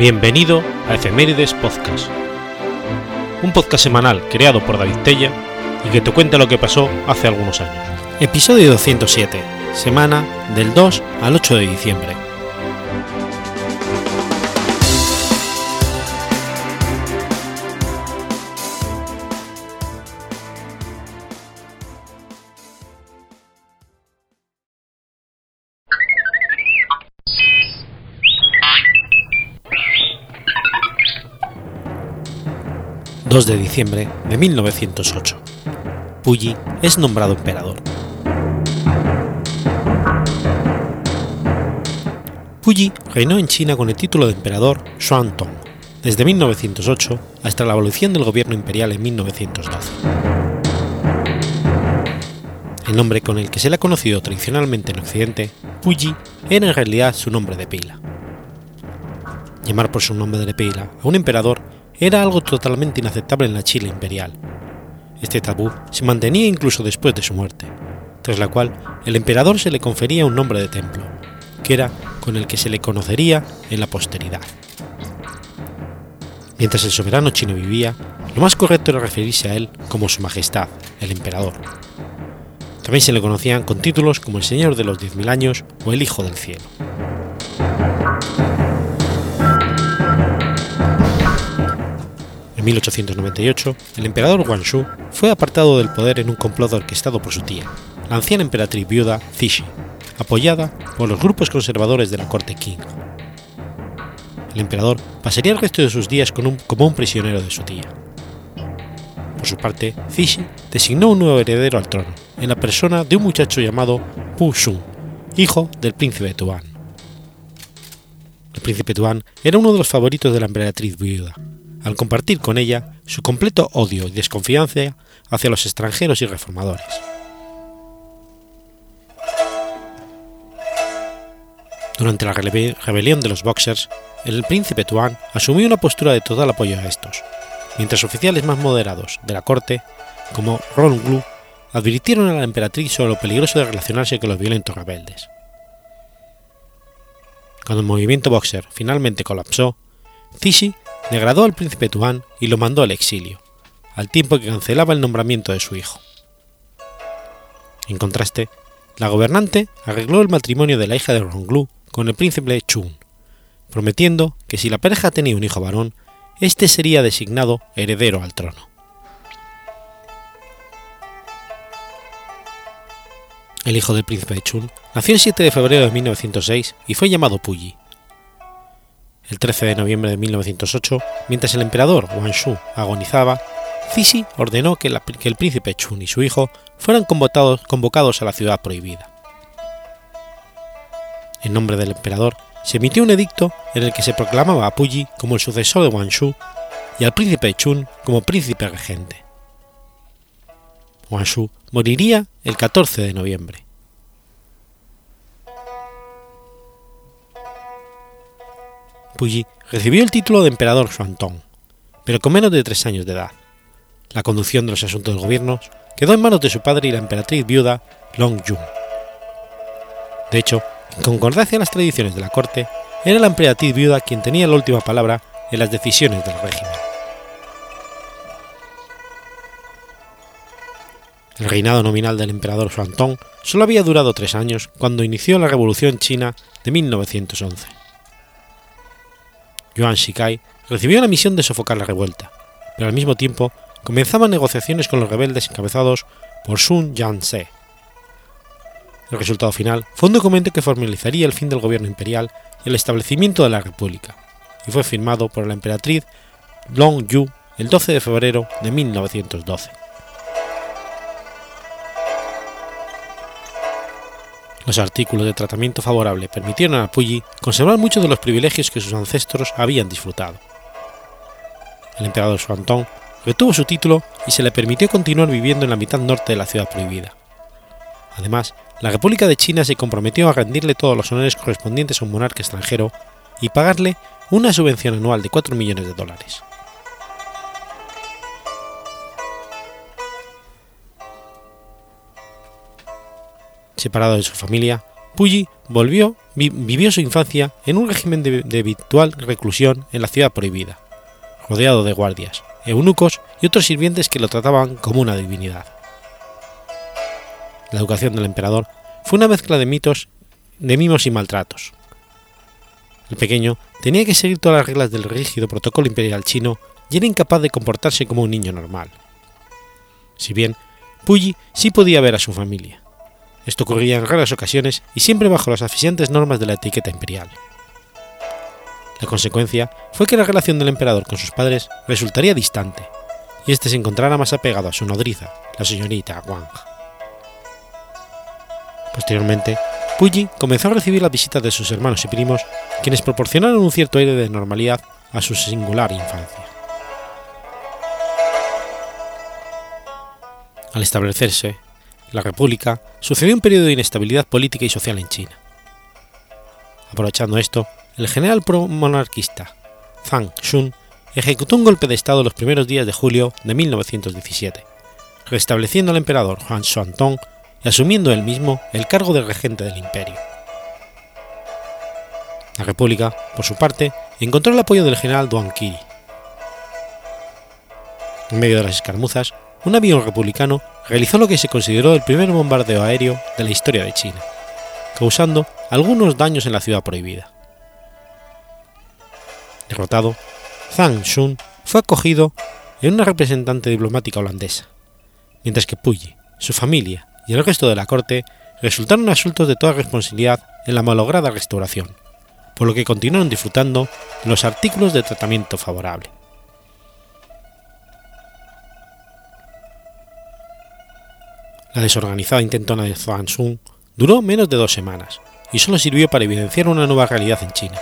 Bienvenido a Efemérides Podcast, un podcast semanal creado por David Tella y que te cuenta lo que pasó hace algunos años. Episodio 207, semana del 2 al 8 de diciembre. 2 de diciembre de 1908. Puyi es nombrado emperador. Puyi reinó en China con el título de emperador Xuantong desde 1908 hasta la abolición del gobierno imperial en 1912. El nombre con el que se le ha conocido tradicionalmente en Occidente, Puyi, era en realidad su nombre de pila. Llamar por su nombre de pila a un emperador era algo totalmente inaceptable en la Chile imperial. Este tabú se mantenía incluso después de su muerte, tras la cual el emperador se le confería un nombre de templo, que era con el que se le conocería en la posteridad. Mientras el soberano chino vivía, lo más correcto era referirse a él como Su Majestad, el Emperador. También se le conocían con títulos como el Señor de los Diez Mil Años o el Hijo del Cielo. En 1898, el emperador Guangxu fue apartado del poder en un complot orquestado por su tía, la anciana emperatriz viuda Cixi, apoyada por los grupos conservadores de la corte Qing. El emperador pasaría el resto de sus días como un prisionero de su tía. Por su parte, Cixi designó un nuevo heredero al trono, en la persona de un muchacho llamado Pu Shun, hijo del príncipe Tuan. El príncipe Tuan era uno de los favoritos de la emperatriz viuda, al compartir con ella su completo odio y desconfianza hacia los extranjeros y reformadores. Durante la rebelión de los Boxers, el príncipe Tuan asumió una postura de total apoyo a estos, mientras oficiales más moderados de la corte, como Ron Glu, advirtieron a la emperatriz sobre lo peligroso de relacionarse con los violentos rebeldes. Cuando el movimiento Boxer finalmente colapsó, Cixi degradó al príncipe Tuan y lo mandó al exilio, al tiempo que cancelaba el nombramiento de su hijo. En contraste, la gobernante arregló el matrimonio de la hija de Ronglu con el príncipe Chun, prometiendo que si la pareja tenía un hijo varón, éste sería designado heredero al trono. El hijo del príncipe Chun nació el 7 de febrero de 1906 y fue llamado Puyi, el 13 de noviembre de 1908, mientras el emperador Wanshu agonizaba, Cixi ordenó que, el príncipe Chun y su hijo fueran convocados a la ciudad prohibida. En nombre del emperador, se emitió un edicto en el que se proclamaba a Puyi como el sucesor de Wanshu y al príncipe Chun como príncipe regente. Wanshu moriría el 14 de noviembre. Puyi recibió el título de emperador Xuantong, pero con menos de tres años de edad. La conducción de los asuntos del gobierno quedó en manos de su padre y la emperatriz viuda Long Jun. De hecho, en concordancia a las tradiciones de la corte, era la emperatriz viuda quien tenía la última palabra en las decisiones del régimen. El reinado nominal del emperador Xuantong solo había durado tres años cuando inició la Revolución China de 1911. Yuan Shikai recibió la misión de sofocar la revuelta, pero al mismo tiempo comenzaban negociaciones con los rebeldes encabezados por Sun Yat-sen. El resultado final fue un documento que formalizaría el fin del gobierno imperial y el establecimiento de la república, y fue firmado por la emperatriz Long Yu el 12 de febrero de 1912. Los artículos de tratamiento favorable permitieron a Puyi conservar muchos de los privilegios que sus ancestros habían disfrutado. El emperador Xuantong retuvo su título y se le permitió continuar viviendo en la mitad norte de la ciudad prohibida. Además, la República de China se comprometió a rendirle todos los honores correspondientes a un monarca extranjero y pagarle una subvención anual de 4 millones de dólares. Separado de su familia, Puyi volvió, vivió su infancia en un régimen de, de habitual reclusión en la ciudad prohibida, rodeado de guardias, eunucos y otros sirvientes que lo trataban como una divinidad. La educación del emperador fue una mezcla de mitos, de mimos y maltratos. El pequeño tenía que seguir todas las reglas del rígido protocolo imperial chino y era incapaz de comportarse como un niño normal. Si bien Puyi sí podía ver a su familia. Esto ocurría en raras ocasiones y siempre bajo las asfixiantes normas de la etiqueta imperial. La consecuencia fue que la relación del emperador con sus padres resultaría distante, y éste se encontrara más apegado a su nodriza, la señorita Wang. Posteriormente, Puyi comenzó a recibir las visitas de sus hermanos y primos, quienes proporcionaron un cierto aire de normalidad a su singular infancia. Al establecerse la República, sucedió un periodo de inestabilidad política y social en China. Aprovechando esto, el general pro-monarquista Zhang Shun ejecutó un golpe de Estado los primeros días de julio de 1917, restableciendo al emperador Juan Xuantong y asumiendo él mismo el cargo de regente del imperio. La República, por su parte, encontró el apoyo del general Duan Qi. En medio de las escaramuzas, un avión republicano realizó lo que se consideró el primer bombardeo aéreo de la historia de China, causando algunos daños en la ciudad prohibida. Derrotado, Zhang Shun fue acogido en una representante diplomática holandesa, mientras que Puyi, su familia y el resto de la corte resultaron asuntos de toda responsabilidad en la malograda restauración, por lo que continuaron disfrutando de los artículos de tratamiento favorable. La desorganizada intentona de Shun duró menos de dos semanas y solo sirvió para evidenciar una nueva realidad en China,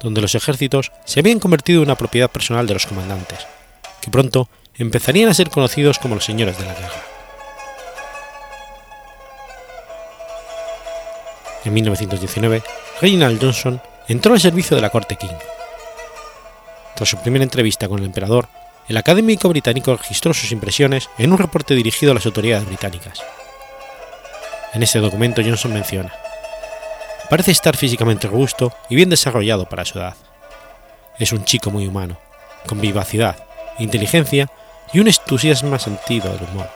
donde los ejércitos se habían convertido en una propiedad personal de los comandantes, que pronto empezarían a ser conocidos como los señores de la guerra. En 1919, Reginald Johnson entró al servicio de la corte King. Tras su primera entrevista con el emperador, el académico británico registró sus impresiones en un reporte dirigido a las autoridades británicas. En ese documento Johnson menciona, parece estar físicamente robusto y bien desarrollado para su edad. Es un chico muy humano, con vivacidad, inteligencia y un entusiasmo sentido del humor.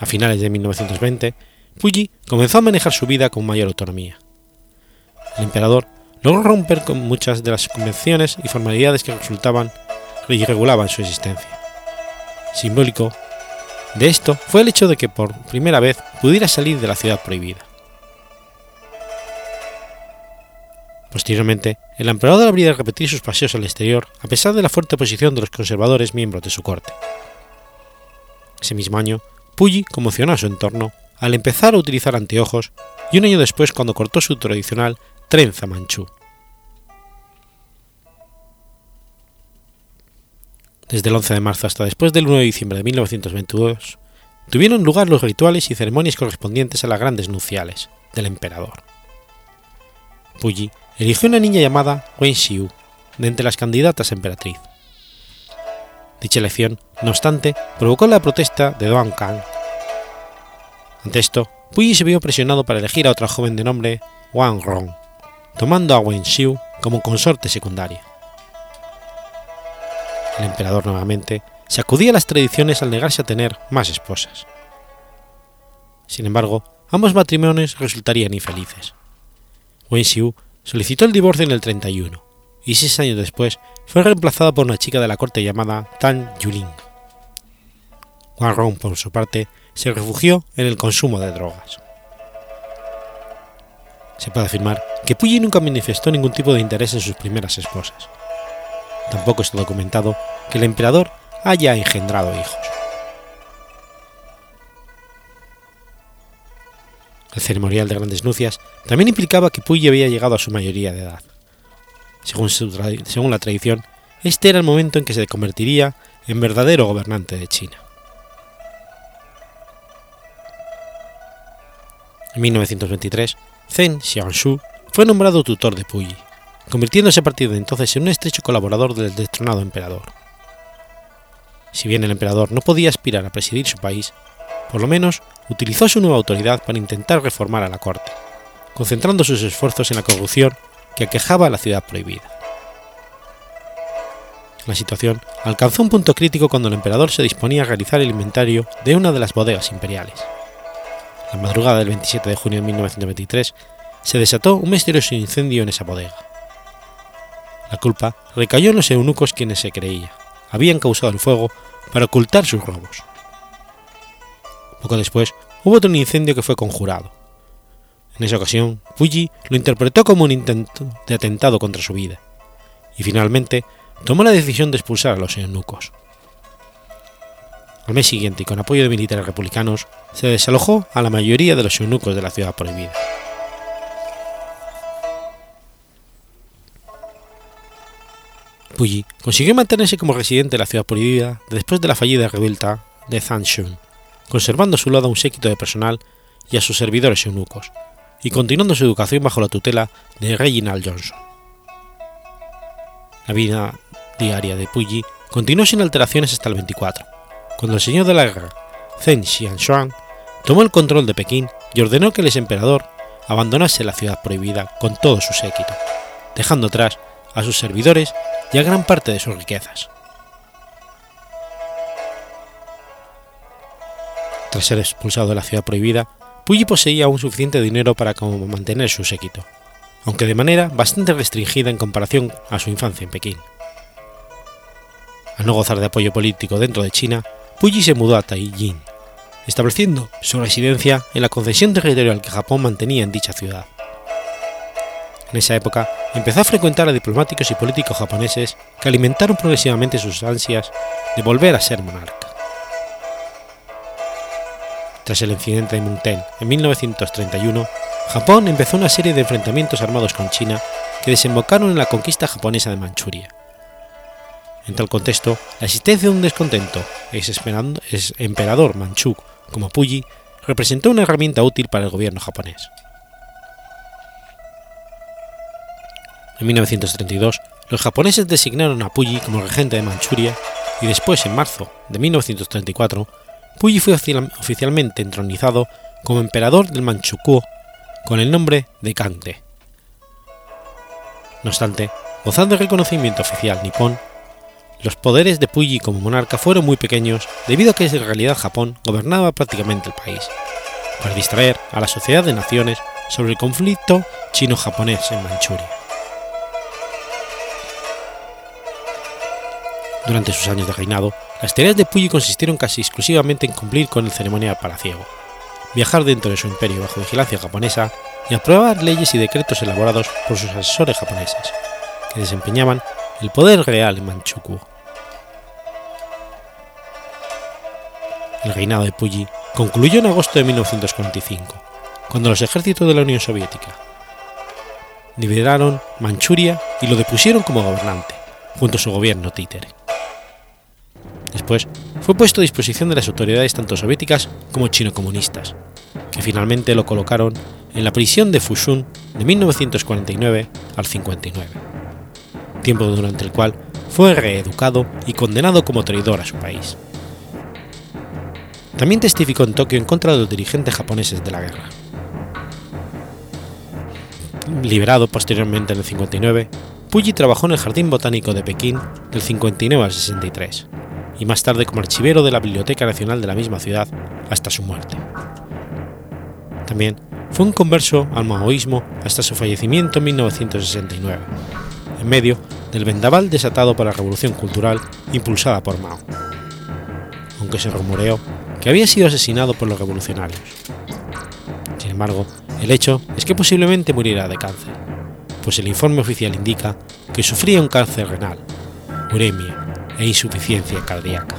A finales de 1920, Puyi comenzó a manejar su vida con mayor autonomía. El emperador logró romper con muchas de las convenciones y formalidades que resultaban y regulaban su existencia. Simbólico de esto fue el hecho de que por primera vez pudiera salir de la ciudad prohibida. Posteriormente, el emperador habría de repetir sus paseos al exterior a pesar de la fuerte oposición de los conservadores miembros de su corte. Ese mismo año, Puyi conmocionó a su entorno al empezar a utilizar anteojos y un año después cuando cortó su tradicional trenza manchú. Desde el 11 de marzo hasta después del 1 de diciembre de 1922, tuvieron lugar los rituales y ceremonias correspondientes a las grandes nupciales del emperador. Puyi eligió una niña llamada Wen Xiu de entre las candidatas a emperatriz. Dicha elección, no obstante, provocó la protesta de Duan Kang ante esto, Puyi se vio presionado para elegir a otra joven de nombre Wang Rong, tomando a Wen Xiu como consorte secundaria. El emperador nuevamente sacudía las tradiciones al negarse a tener más esposas. Sin embargo, ambos matrimonios resultarían infelices. Wen Xiu solicitó el divorcio en el 31 y seis años después fue reemplazada por una chica de la corte llamada Tan Yuling. Wang Rong, por su parte, se refugió en el consumo de drogas. Se puede afirmar que Puyi nunca manifestó ningún tipo de interés en sus primeras esposas. Tampoco está documentado que el emperador haya engendrado hijos. El ceremonial de grandes nupcias también implicaba que Puyi había llegado a su mayoría de edad. Según, según la tradición, este era el momento en que se convertiría en verdadero gobernante de China. En 1923, Zheng Xiangshu fue nombrado tutor de Puyi, convirtiéndose a partir de entonces en un estrecho colaborador del destronado emperador. si bien el emperador no podía aspirar a presidir su país, por lo menos utilizó su nueva autoridad para intentar reformar a la corte, concentrando sus esfuerzos en la corrupción que aquejaba a la ciudad prohibida. La situación alcanzó un punto crítico cuando el emperador se disponía a realizar el inventario de una de las bodegas imperiales. La madrugada del 27 de junio de 1923 se desató un misterioso incendio en esa bodega. La culpa recayó en los eunucos quienes se creía habían causado el fuego para ocultar sus robos. Poco después hubo otro incendio que fue conjurado. En esa ocasión, Puyi lo interpretó como un intento de atentado contra su vida, y finalmente tomó la decisión de expulsar a los eunucos. Al mes siguiente, y con apoyo de militares republicanos, se desalojó a la mayoría de los eunucos de la ciudad prohibida. Puyi consiguió mantenerse como residente de la ciudad prohibida después de la fallida revuelta de Zanshun, conservando a su lado un séquito de personal y a sus servidores eunucos, y continuando su educación bajo la tutela de Reginald Johnson. La vida diaria de Puyi continuó sin alteraciones hasta el 24, cuando el señor de la guerra, Zheng Xianshuang, tomó el control de Pekín y ordenó que el emperador abandonase la ciudad prohibida con todo su séquito, dejando atrás a sus servidores y a gran parte de sus riquezas. Tras ser expulsado de la ciudad prohibida, Puyi poseía aún suficiente dinero para mantener su séquito, aunque de manera bastante restringida en comparación a su infancia en Pekín. Al no gozar de apoyo político dentro de China, Puyi se mudó a Taiyín, estableciendo su residencia en la concesión territorial que Japón mantenía en dicha ciudad. En esa época empezó a frecuentar a diplomáticos y políticos japoneses que alimentaron progresivamente sus ansias de volver a ser monarca. Tras el incidente de Munten en 1931, Japón empezó una serie de enfrentamientos armados con China que desembocaron en la conquista japonesa de Manchuria. En tal contexto, la existencia de un descontento ex emperador manchú como Puyi representó una herramienta útil para el gobierno japonés. En 1932, los japoneses designaron a Puyi como regente de Manchuria y después, en marzo de 1934, Puyi fue oficialmente entronizado como emperador del Manchukuo con el nombre de Kangde. No obstante, gozando de reconocimiento oficial nipón, los poderes de Puyi como monarca fueron muy pequeños debido a que en realidad Japón gobernaba prácticamente el país, para distraer a la sociedad de naciones sobre el conflicto chino-japonés en Manchuria. Durante sus años de reinado, las tareas de Puyi consistieron casi exclusivamente en cumplir con el ceremonial palaciego, viajar dentro de su imperio bajo vigilancia japonesa y aprobar leyes y decretos elaborados por sus asesores japoneses, que desempeñaban el poder real en Manchukuo. El reinado de Puyi concluyó en agosto de 1945, cuando los ejércitos de la Unión Soviética liberaron Manchuria y lo depusieron como gobernante, junto a su gobierno títere. Después fue puesto a disposición de las autoridades tanto soviéticas como chino-comunistas, que finalmente lo colocaron en la prisión de Fushun de 1949 al 59, tiempo durante el cual fue reeducado y condenado como traidor a su país. También testificó en Tokio en contra de los dirigentes japoneses de la guerra. Liberado posteriormente en el 59, Puyi trabajó en el Jardín Botánico de Pekín del 59 al 63 y más tarde como archivero de la Biblioteca Nacional de la misma ciudad hasta su muerte. También fue un converso al maoísmo hasta su fallecimiento en 1969, en medio del vendaval desatado por la revolución cultural impulsada por Mao, aunque se rumoreó que había sido asesinado por los revolucionarios. Sin embargo, el hecho es que posiblemente muriera de cáncer, pues el informe oficial indica que sufría un cáncer renal, uremia e insuficiencia cardíaca.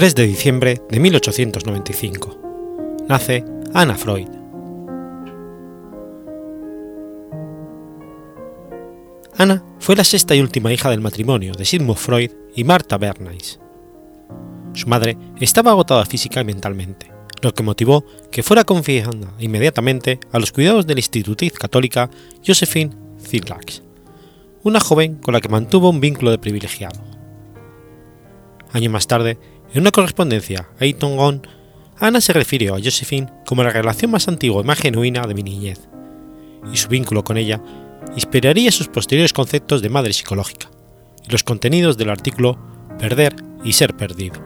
3 de diciembre de 1895. Nace Anna Freud. Anna fue la sexta y última hija del matrimonio de Sigmund Freud y Martha Bernays. Su madre estaba agotada física y mentalmente, lo que motivó que fuera confiada inmediatamente a los cuidados de la institutriz católica Josephine Ziglax, una joven con la que mantuvo un vínculo de privilegiado. Años más tarde, en una correspondencia a Eton Ana se refirió a Josephine como la relación más antigua y más genuina de mi niñez, y su vínculo con ella inspiraría sus posteriores conceptos de madre psicológica y los contenidos del artículo Perder y ser perdido.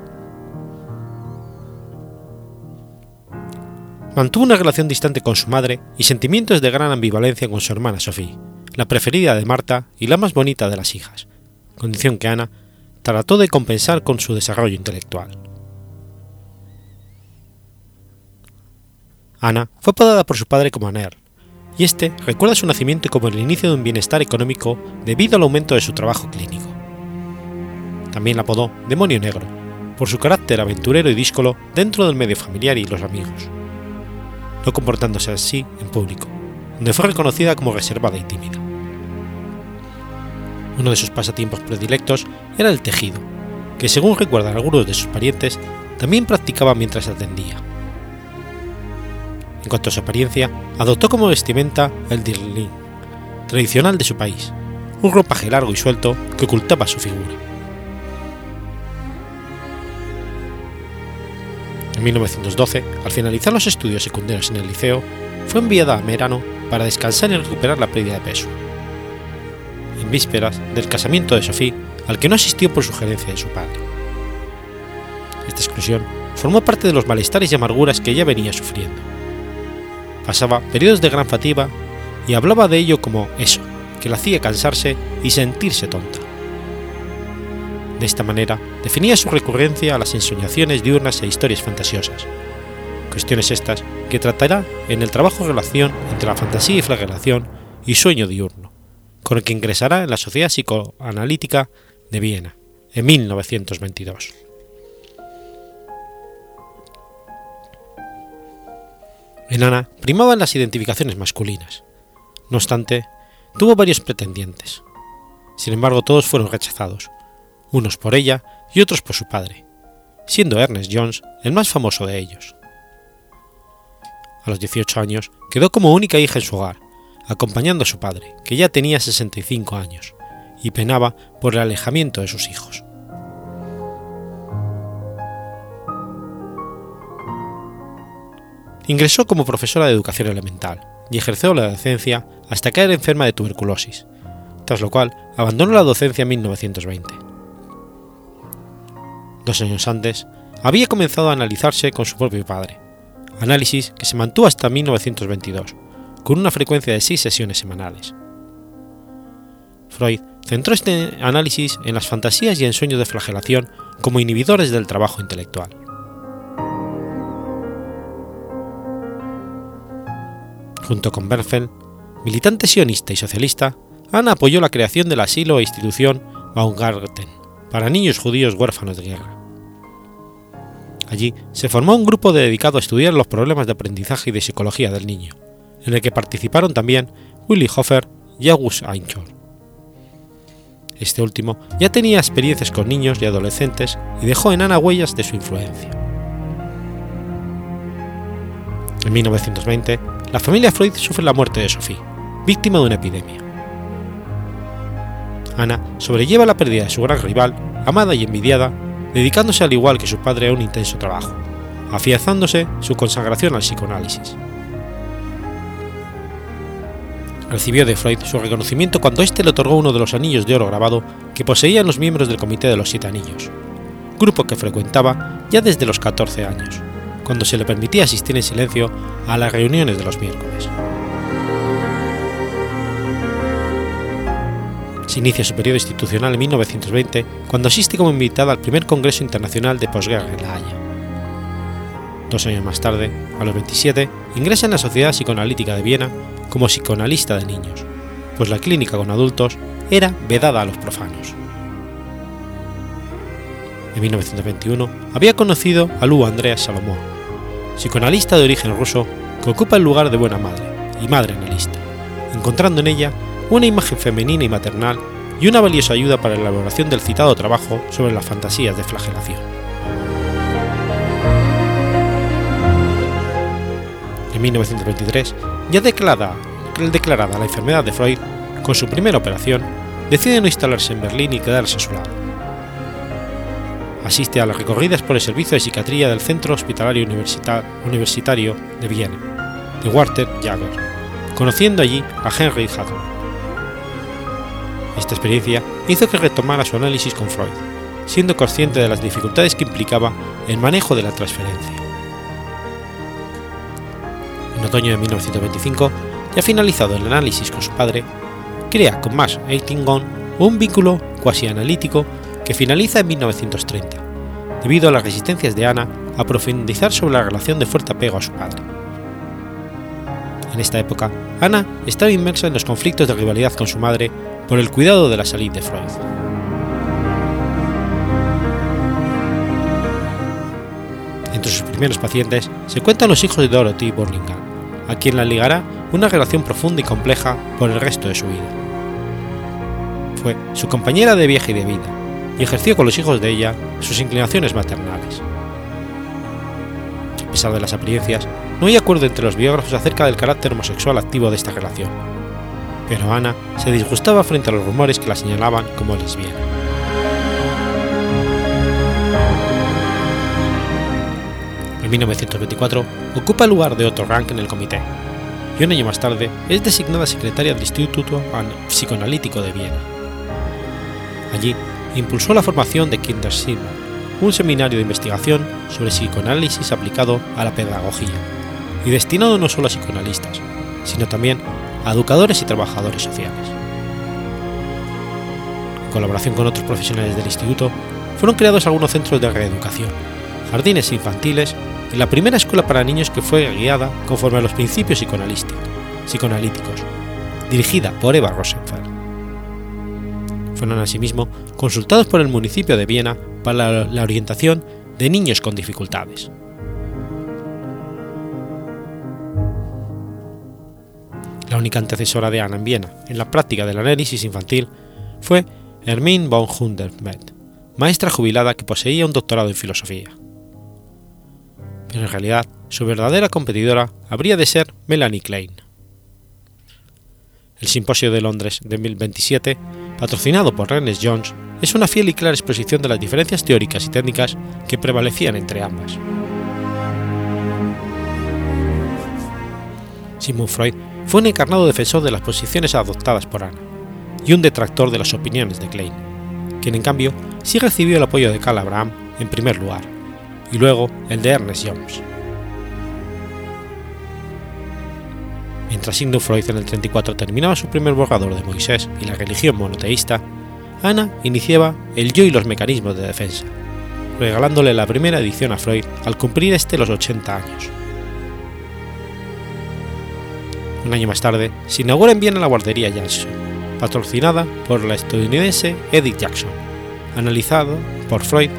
Mantuvo una relación distante con su madre y sentimientos de gran ambivalencia con su hermana Sophie, la preferida de Marta y la más bonita de las hijas, condición que Ana trató de compensar con su desarrollo intelectual. Ana fue apodada por su padre como Aner, y este recuerda su nacimiento como el inicio de un bienestar económico debido al aumento de su trabajo clínico. También la apodó Demonio Negro, por su carácter aventurero y díscolo dentro del medio familiar y los amigos, no comportándose así en público, donde fue reconocida como reservada y tímida. Uno de sus pasatiempos predilectos era el tejido, que según recuerdan algunos de sus parientes, también practicaba mientras atendía. En cuanto a su apariencia, adoptó como vestimenta el dirlin, tradicional de su país, un ropaje largo y suelto que ocultaba su figura. En 1912, al finalizar los estudios secundarios en el liceo, fue enviada a Merano para descansar y recuperar la pérdida de peso. En vísperas del casamiento de Sophie, al que no asistió por sugerencia de su padre. Esta exclusión formó parte de los malestares y amarguras que ella venía sufriendo pasaba periodos de gran fatiga y hablaba de ello como eso, que la hacía cansarse y sentirse tonta. De esta manera definía su recurrencia a las ensoñaciones diurnas e historias fantasiosas, cuestiones estas que tratará en el trabajo relación entre la fantasía y flagelación y sueño diurno, con el que ingresará en la Sociedad Psicoanalítica de Viena en 1922. En Ana primaban las identificaciones masculinas. No obstante, tuvo varios pretendientes. Sin embargo, todos fueron rechazados, unos por ella y otros por su padre, siendo Ernest Jones el más famoso de ellos. A los 18 años quedó como única hija en su hogar, acompañando a su padre, que ya tenía 65 años, y penaba por el alejamiento de sus hijos. Ingresó como profesora de educación elemental y ejerció la docencia hasta caer enferma de tuberculosis, tras lo cual abandonó la docencia en 1920. Dos años antes, había comenzado a analizarse con su propio padre, análisis que se mantuvo hasta 1922, con una frecuencia de seis sesiones semanales. Freud centró este análisis en las fantasías y ensueños de flagelación como inhibidores del trabajo intelectual. Junto con Bernfeld, militante sionista y socialista, Anna apoyó la creación del asilo e institución Baumgarten para niños judíos huérfanos de guerra. Allí se formó un grupo dedicado a estudiar los problemas de aprendizaje y de psicología del niño, en el que participaron también Willy Hofer y August Einhorn. Este último ya tenía experiencias con niños y adolescentes y dejó en Ana huellas de su influencia. En 1920, la familia Freud sufre la muerte de Sophie, víctima de una epidemia. Ana sobrelleva la pérdida de su gran rival, amada y envidiada, dedicándose al igual que su padre a un intenso trabajo, afianzándose su consagración al psicoanálisis. Recibió de Freud su reconocimiento cuando éste le otorgó uno de los anillos de oro grabado que poseían los miembros del Comité de los Siete Anillos, grupo que frecuentaba ya desde los 14 años cuando se le permitía asistir en silencio a las reuniones de los miércoles. Se inicia su periodo institucional en 1920 cuando asiste como invitada al primer Congreso Internacional de Posguerra en La Haya. Dos años más tarde, a los 27, ingresa en la Sociedad Psicoanalítica de Viena como psicoanalista de niños, pues la clínica con adultos era vedada a los profanos. En 1921 había conocido a Lou Andreas Salomón, psicoanalista de origen ruso que ocupa el lugar de buena madre y madre analista, encontrando en ella una imagen femenina y maternal y una valiosa ayuda para la elaboración del citado trabajo sobre las fantasías de flagelación. En 1923, ya declarada, declarada la enfermedad de Freud, con su primera operación, decide no instalarse en Berlín y quedarse a su lado. Asiste a las recorridas por el servicio de psiquiatría del Centro Hospitalario Universitario de Viena, de Walter Jager, conociendo allí a Henry Hartmann. Esta experiencia hizo que retomara su análisis con Freud, siendo consciente de las dificultades que implicaba el manejo de la transferencia. Otoño de 1925, ya finalizado el análisis con su padre, crea con Max Eitingon un vínculo cuasi analítico que finaliza en 1930, debido a las resistencias de Ana a profundizar sobre la relación de fuerte apego a su padre. En esta época, Ana estaba inmersa en los conflictos de rivalidad con su madre por el cuidado de la salud de Freud. Entre sus primeros pacientes se cuentan los hijos de Dorothy Burlingame, a quien la ligará una relación profunda y compleja por el resto de su vida. Fue su compañera de viaje y de vida, y ejerció con los hijos de ella sus inclinaciones maternales. A pesar de las apariencias, no hay acuerdo entre los biógrafos acerca del carácter homosexual activo de esta relación, pero Ana se disgustaba frente a los rumores que la señalaban como lesbiana. 1924 ocupa el lugar de Otto Rank en el comité, y un año más tarde es designada secretaria del Instituto Psicoanalítico de Viena. Allí impulsó la formación de Kindersim, un seminario de investigación sobre psicoanálisis aplicado a la pedagogía, y destinado no solo a psicoanalistas, sino también a educadores y trabajadores sociales. En colaboración con otros profesionales del instituto, fueron creados algunos centros de reeducación, jardines infantiles y la primera escuela para niños que fue guiada conforme a los principios psicoanalíticos, dirigida por Eva Rosenfeld. Fueron asimismo consultados por el municipio de Viena para la orientación de niños con dificultades. La única antecesora de Anna en Viena en la práctica del análisis infantil fue Hermine von Hundermet, maestra jubilada que poseía un doctorado en filosofía. En realidad su verdadera competidora habría de ser Melanie Klein. El Simposio de Londres de 2027, patrocinado por Renes Jones, es una fiel y clara exposición de las diferencias teóricas y técnicas que prevalecían entre ambas. Sigmund Freud fue un encarnado defensor de las posiciones adoptadas por Anna y un detractor de las opiniones de Klein, quien en cambio sí recibió el apoyo de Carl Abraham en primer lugar, y luego el de Ernest Jones. Mientras Sigmund Freud en el 34 terminaba su primer borrador de Moisés y la religión monoteísta, Anna iniciaba El yo y los mecanismos de defensa, regalándole la primera edición a Freud al cumplir este los 80 años. Un año más tarde, se inaugura en Viena la guardería Jackson, patrocinada por la estadounidense Edith Jackson, analizado por Freud.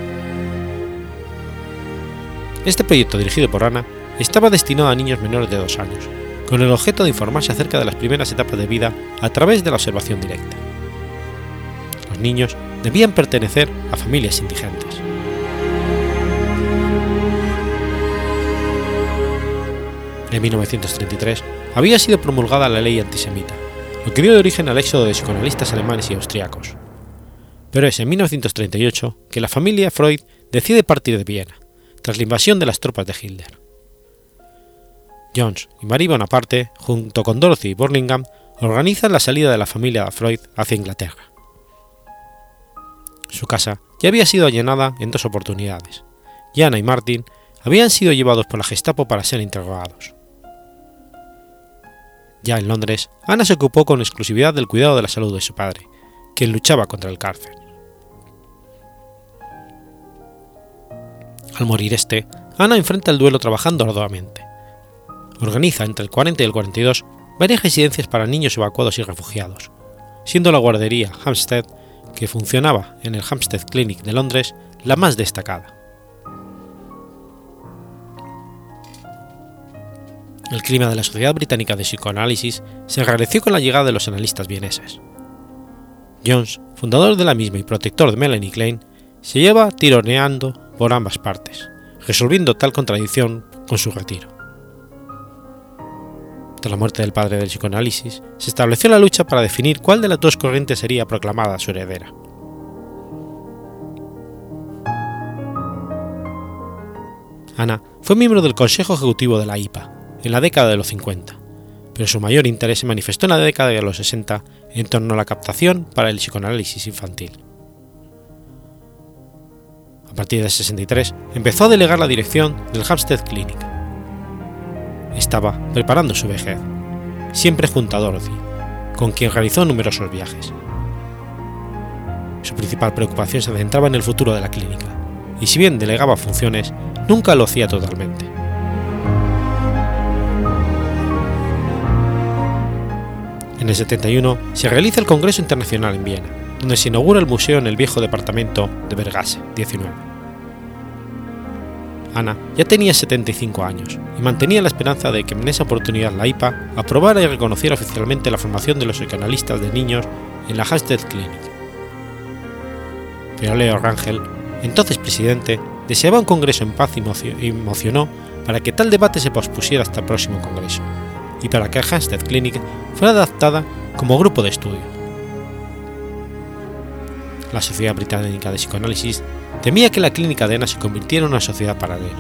Este proyecto dirigido por Anna estaba destinado a niños menores de dos años, con el objeto de informarse acerca de las primeras etapas de vida a través de la observación directa. Los niños debían pertenecer a familias indigentes. En 1933 había sido promulgada la ley antisemita, lo que dio origen al éxodo de psicoanalistas alemanes y austriacos. Pero es en 1938 que la familia Freud decide partir de Viena, tras la invasión de las tropas de Hitler. Jones y Marie Bonaparte, junto con Dorothy Burlingame, organizan la salida de la familia Freud hacia Inglaterra. Su casa ya había sido allanada en dos oportunidades, y Anna y Martin habían sido llevados por la Gestapo para ser interrogados. Ya en Londres, Ana se ocupó con exclusividad del cuidado de la salud de su padre, quien luchaba contra el cáncer. Al morir este, Ana enfrenta el duelo trabajando arduamente. Organiza entre el 40 y el 42 varias residencias para niños evacuados y refugiados, siendo la guardería Hampstead, que funcionaba en el Hampstead Clinic de Londres, la más destacada. El clima de la Sociedad Británica de Psicoanálisis se enrareció con la llegada de los analistas vieneses. Jones, fundador de la misma y protector de Melanie Klein, se lleva tironeando por ambas partes, resolviendo tal contradicción con su retiro. Tras la muerte del padre del psicoanálisis, se estableció la lucha para definir cuál de las dos corrientes sería proclamada su heredera. Ana fue miembro del Consejo Ejecutivo de la IPA en la década de los 50, pero su mayor interés se manifestó en la década de los 60 en torno a la captación para el psicoanálisis infantil. A partir de 63 empezó a delegar la dirección del Hampstead Clinic. Estaba preparando su vejez, siempre junto a Dorothy, con quien realizó numerosos viajes. Su principal preocupación se centraba en el futuro de la clínica, y si bien delegaba funciones, nunca lo hacía totalmente. En el 71 se realiza el Congreso Internacional en Viena, donde se inaugura el museo en el viejo departamento de Bergase 19. Ana ya tenía 75 años y mantenía la esperanza de que en esa oportunidad la IPA aprobara y reconociera oficialmente la formación de los psicoanalistas de niños en la Hampstead Clinic. Pero Leo Rangel, entonces presidente, deseaba un congreso en paz y emocionó para que tal debate se pospusiera hasta el próximo congreso y para que Hampstead Clinic fuera adaptada como grupo de estudio. La Sociedad Británica de Psicoanálisis temía que la clínica de Ana se convirtiera en una sociedad paralela.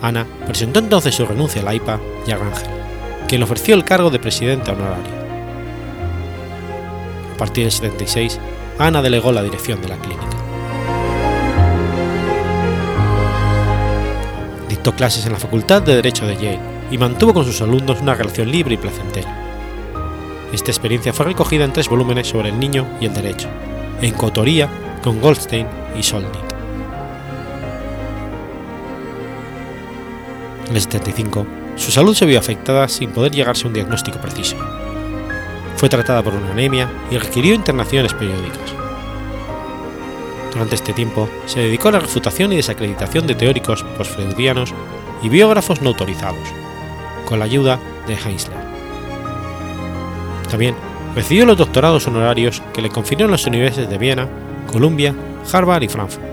Ana presentó entonces su renuncia a la IPA y a Rangel, quien le ofreció el cargo de presidente honorario. A partir del 76, Ana delegó la dirección de la clínica. Dictó clases en la Facultad de Derecho de Yale y mantuvo con sus alumnos una relación libre y placentera. Esta experiencia fue recogida en tres volúmenes sobre el niño y el derecho, en coautoría con Goldstein y Solnit. En el 75, su salud se vio afectada sin poder llegarse a un diagnóstico preciso. Fue tratada por una anemia y requirió internaciones periódicas. Durante este tiempo se dedicó a la refutación y desacreditación de teóricos postfreudianos y biógrafos no autorizados, con la ayuda de Heinzler. También recibió los doctorados honorarios que le confirieron las universidades de Viena, Columbia, Harvard y Frankfurt.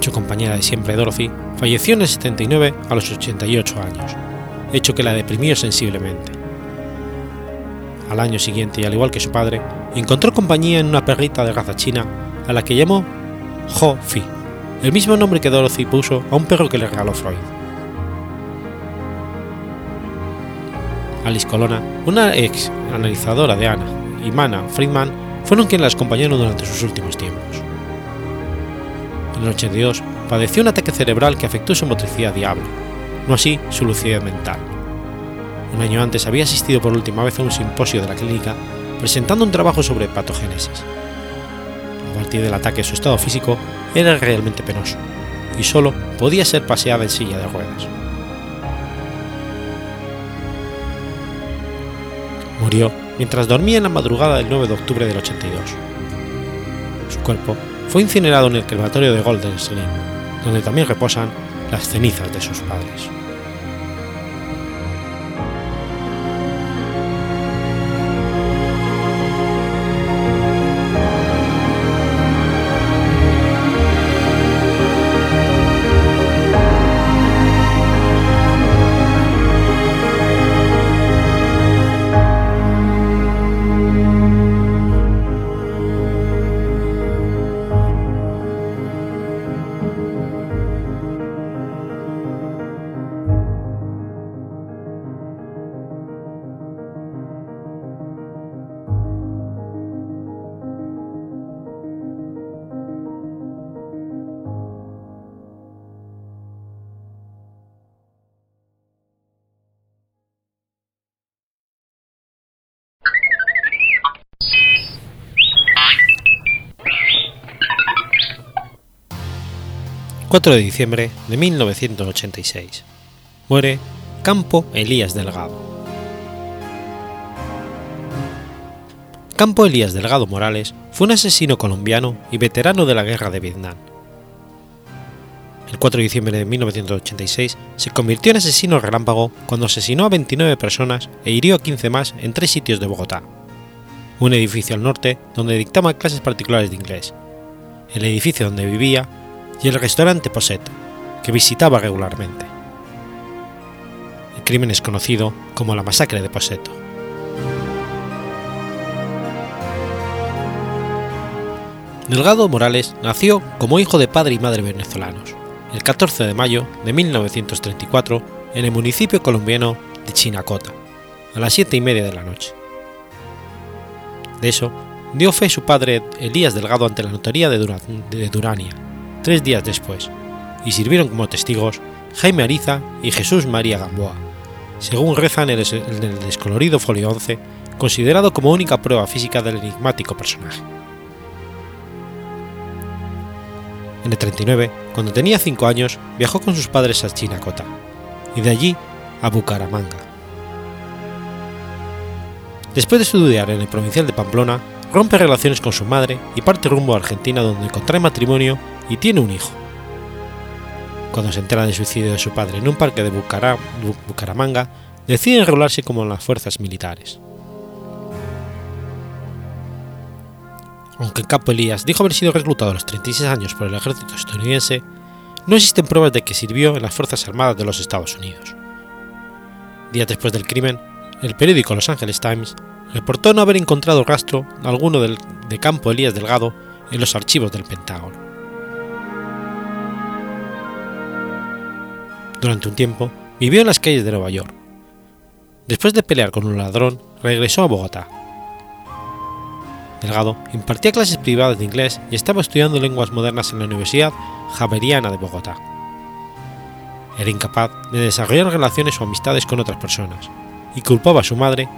Su compañera de siempre Dorothy falleció en el 79 a los 88 años, hecho que la deprimió sensiblemente. Al año siguiente, y al igual que su padre, encontró compañía en una perrita de raza china a la que llamó Ho Fi, el mismo nombre que Dorothy puso a un perro que le regaló Freud. Alice Colonna, una ex analizadora de Anna, y Mana Friedman fueron quienes la acompañaron durante sus últimos tiempos. En el 82 padeció un ataque cerebral que afectó su motricidad diablo, no así su lucidez mental. Un año antes había asistido por última vez a un simposio de la clínica presentando un trabajo sobre patogénesis. A partir del ataque su estado físico era realmente penoso y solo podía ser paseada en silla de ruedas. Murió mientras dormía en la madrugada del 9 de octubre del 82. Su cuerpo fue incinerado en el crematorio de Golden Slim, donde también reposan las cenizas de sus padres. 4 de diciembre de 1986. Muere Campo Elías Delgado. Campo Elías Delgado Morales fue un asesino colombiano y veterano de la Guerra de Vietnam. El 4 de diciembre de 1986 se convirtió en asesino relámpago cuando asesinó a 29 personas e hirió a 15 más en tres sitios de Bogotá. Un edificio al norte donde dictaba clases particulares de inglés, el edificio donde vivía y el restaurante Poseto, que visitaba regularmente. El crimen es conocido como la masacre de Poseto. Delgado Morales nació como hijo de padre y madre venezolanos, el 14 de mayo de 1934 en el municipio colombiano de Chinacota, a las 7 y media de la noche. De eso dio fe su padre Elías Delgado ante la notaría de, Durania, tres días después, y sirvieron como testigos Jaime Ariza y Jesús María Gamboa, según rezan en el descolorido folio 11, considerado como única prueba física del enigmático personaje. En el 39, cuando tenía 5 años, viajó con sus padres a Chinacota, y de allí a Bucaramanga. Después de estudiar en el provincial de Pamplona, rompe relaciones con su madre y parte rumbo a Argentina donde contrae matrimonio y tiene un hijo. Cuando se entera del suicidio de su padre en un parque de Bucaramanga, decide enrolarse como en las fuerzas militares. Aunque Campo Elías dijo haber sido reclutado a los 36 años por el ejército estadounidense, no existen pruebas de que sirvió en las Fuerzas Armadas de los Estados Unidos. Días después del crimen, el periódico Los Angeles Times reportó no haber encontrado rastro alguno de Campo Elías Delgado en los archivos del Pentágono. Durante un tiempo vivió en las calles de Nueva York. Después de pelear con un ladrón, regresó a Bogotá, Delgado impartía clases privadas de inglés y estaba estudiando lenguas modernas en la Universidad Javeriana de Bogotá. Era incapaz de desarrollar relaciones o amistades con otras personas y culpaba a su madre,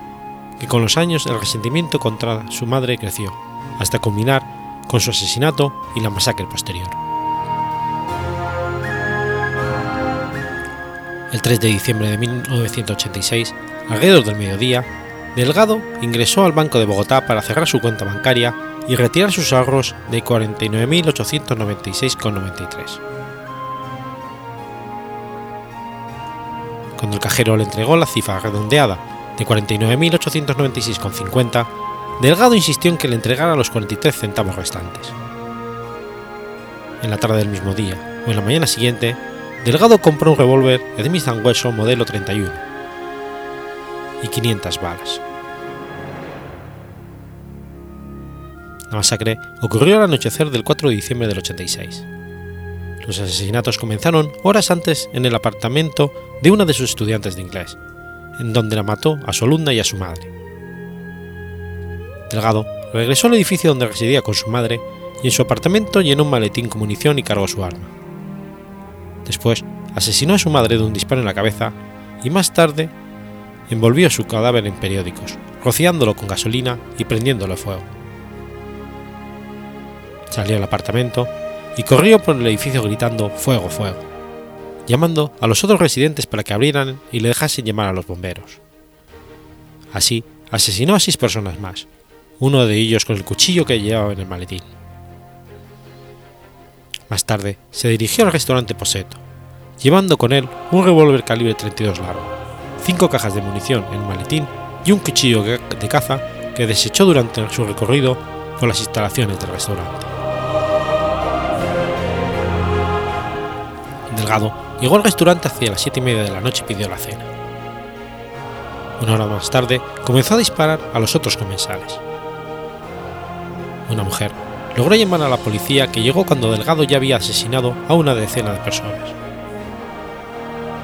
que con los años el resentimiento contra su madre creció, hasta culminar con su asesinato y la masacre posterior. El 3 de diciembre de 1986, alrededor del mediodía, Delgado ingresó al Banco de Bogotá para cerrar su cuenta bancaria y retirar sus ahorros de 49.896,93. Cuando el cajero le entregó la cifra redondeada de 49.896,50, Delgado insistió en que le entregara los 43 centavos restantes. En la tarde del mismo día o en la mañana siguiente, Delgado compró un revólver Smith Wesson modelo 31 y 500 balas. La masacre ocurrió al anochecer del 4 de diciembre del 86. Los asesinatos comenzaron horas antes en el apartamento de una de sus estudiantes de inglés, en donde la mató a su alumna y a su madre. Delgado regresó al edificio donde residía con su madre y en su apartamento llenó un maletín con munición y cargó su arma. Después asesinó a su madre de un disparo en la cabeza y más tarde envolvió su cadáver en periódicos, rociándolo con gasolina y prendiéndolo a fuego salió del apartamento y corrió por el edificio gritando Fuego, fuego, llamando a los otros residentes para que abrieran y le dejasen llamar a los bomberos. Así, asesinó a seis personas más, uno de ellos con el cuchillo que llevaba en el maletín. Más tarde, se dirigió al restaurante Poseto, llevando con él un revólver calibre 32 largo, cinco cajas de munición en maletín y un cuchillo de caza que desechó durante su recorrido por las instalaciones del restaurante. Delgado llegó al restaurante hacia las siete y media de la noche y pidió la cena. Una hora más tarde comenzó a disparar a los otros comensales. Una mujer logró llamar a la policía que llegó cuando Delgado ya había asesinado a una decena de personas.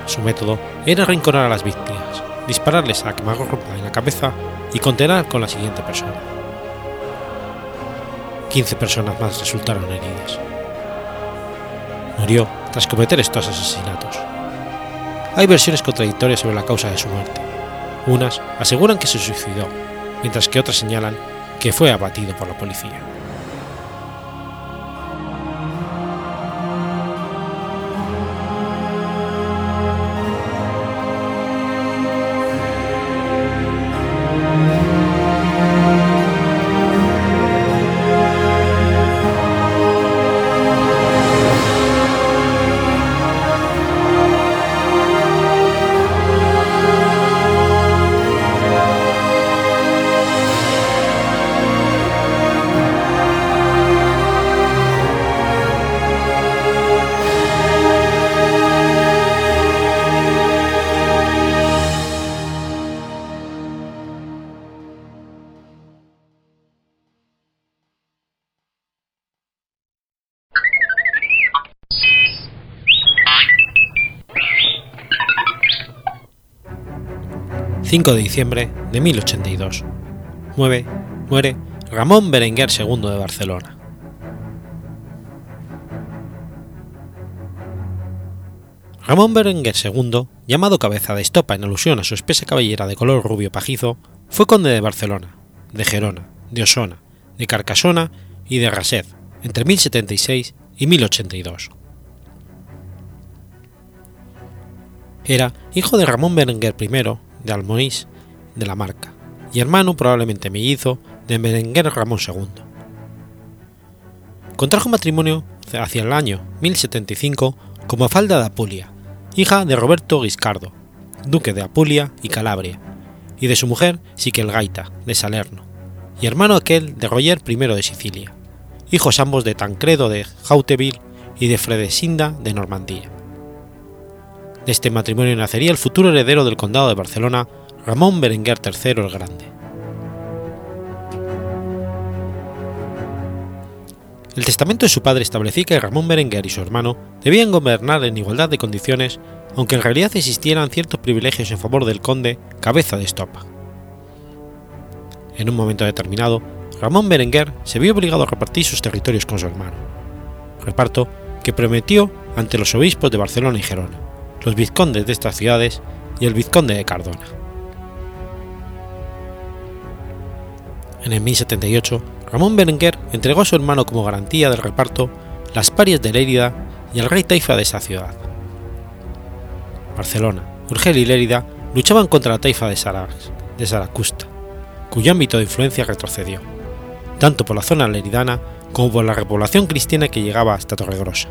Su método era arrinconar a las víctimas, dispararles a quemarropa en la cabeza y condenar con la siguiente persona. 15 personas más resultaron heridas. Murió tras cometer estos asesinatos. Hay versiones contradictorias sobre la causa de su muerte. Unas aseguran que se suicidó, mientras que otras señalan que fue abatido por la policía. 5 de diciembre de 1082. Muere, Ramón Berenguer II de Barcelona. Ramón Berenguer II, llamado Cabeza de Estopa en alusión a su espesa cabellera de color rubio pajizo, fue conde de Barcelona, de Gerona, de Osona, de Carcasona y de Raset entre 1076 y 1082. Era hijo de Ramón Berenguer I de Almonís de la Marca y hermano probablemente mellizo de Berenguer Ramón II. Contrajo matrimonio hacia el año 1075 con Mafalda de Apulia, hija de Roberto Guiscardo, duque de Apulia y Calabria, y de su mujer Siquelgaita de Salerno, y hermano aquel de Roger I de Sicilia, hijos ambos de Tancredo de Hauteville y de Fredesinda de Normandía. De este matrimonio nacería el futuro heredero del condado de Barcelona, Ramón Berenguer III el Grande. El testamento de su padre establecía que Ramón Berenguer y su hermano debían gobernar en igualdad de condiciones, aunque en realidad existieran ciertos privilegios en favor del conde cabeza de estopa. En un momento determinado, Ramón Berenguer se vio obligado a repartir sus territorios con su hermano, reparto que prometió ante los obispos de Barcelona y Gerona, los vizcondes de estas ciudades y el vizconde de Cardona. En el 1078, Ramón Berenguer entregó a su hermano como garantía del reparto las parias de Lérida y al rey taifa de esa ciudad. Barcelona, Urgel y Lérida luchaban contra la taifa de, de Saracusta, cuyo ámbito de influencia retrocedió, tanto por la zona leridana como por la repoblación cristiana que llegaba hasta Torregrosa.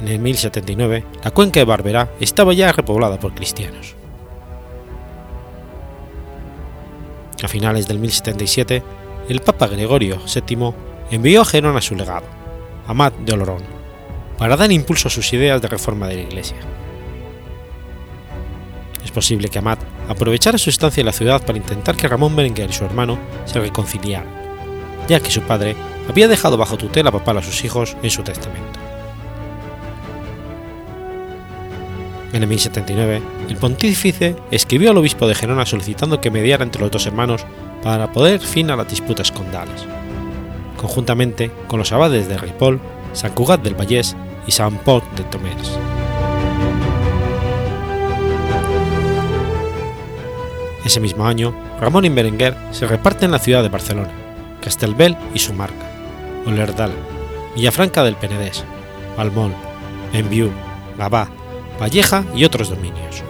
En el 1079, la cuenca de Barberá estaba ya repoblada por cristianos. A finales del 1077, el Papa Gregorio VII envió a Gerona su legado, Amat de Olorón, para dar impulso a sus ideas de reforma de la Iglesia. Es posible que Amat aprovechara su estancia en la ciudad para intentar que Ramón Berenguer y su hermano se reconciliaran, ya que su padre había dejado bajo tutela papal a sus hijos en su testamento. En el 1079, el pontífice escribió al obispo de Gerona solicitando que mediara entre los dos hermanos para poner fin a las disputas condales, conjuntamente con los abades de Ripoll, San Cugat del Vallés y San Port de Tomers. Ese mismo año, Ramón y Berenguer se reparten la ciudad de Barcelona, Castelbel y su marca, Olerdal, Villafranca del Penedés, Balmol, Enviú, Gabá, Valleja y otros dominios.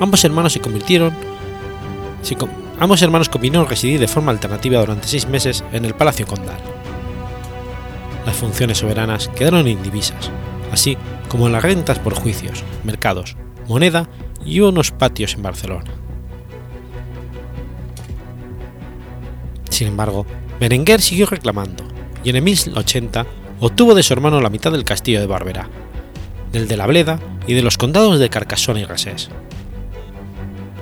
Ambos hermanos se convirtieron. ambos hermanos combinaron residir de forma alternativa durante seis meses en el Palacio Condal. Las funciones soberanas quedaron indivisas, así como las rentas por juicios, mercados, moneda y unos patios en Barcelona. Sin embargo, Berenguer siguió reclamando y en el 1080 obtuvo de su hermano la mitad del castillo de Barberá, del de la Bleda y de los condados de Carcassonne y Rasés.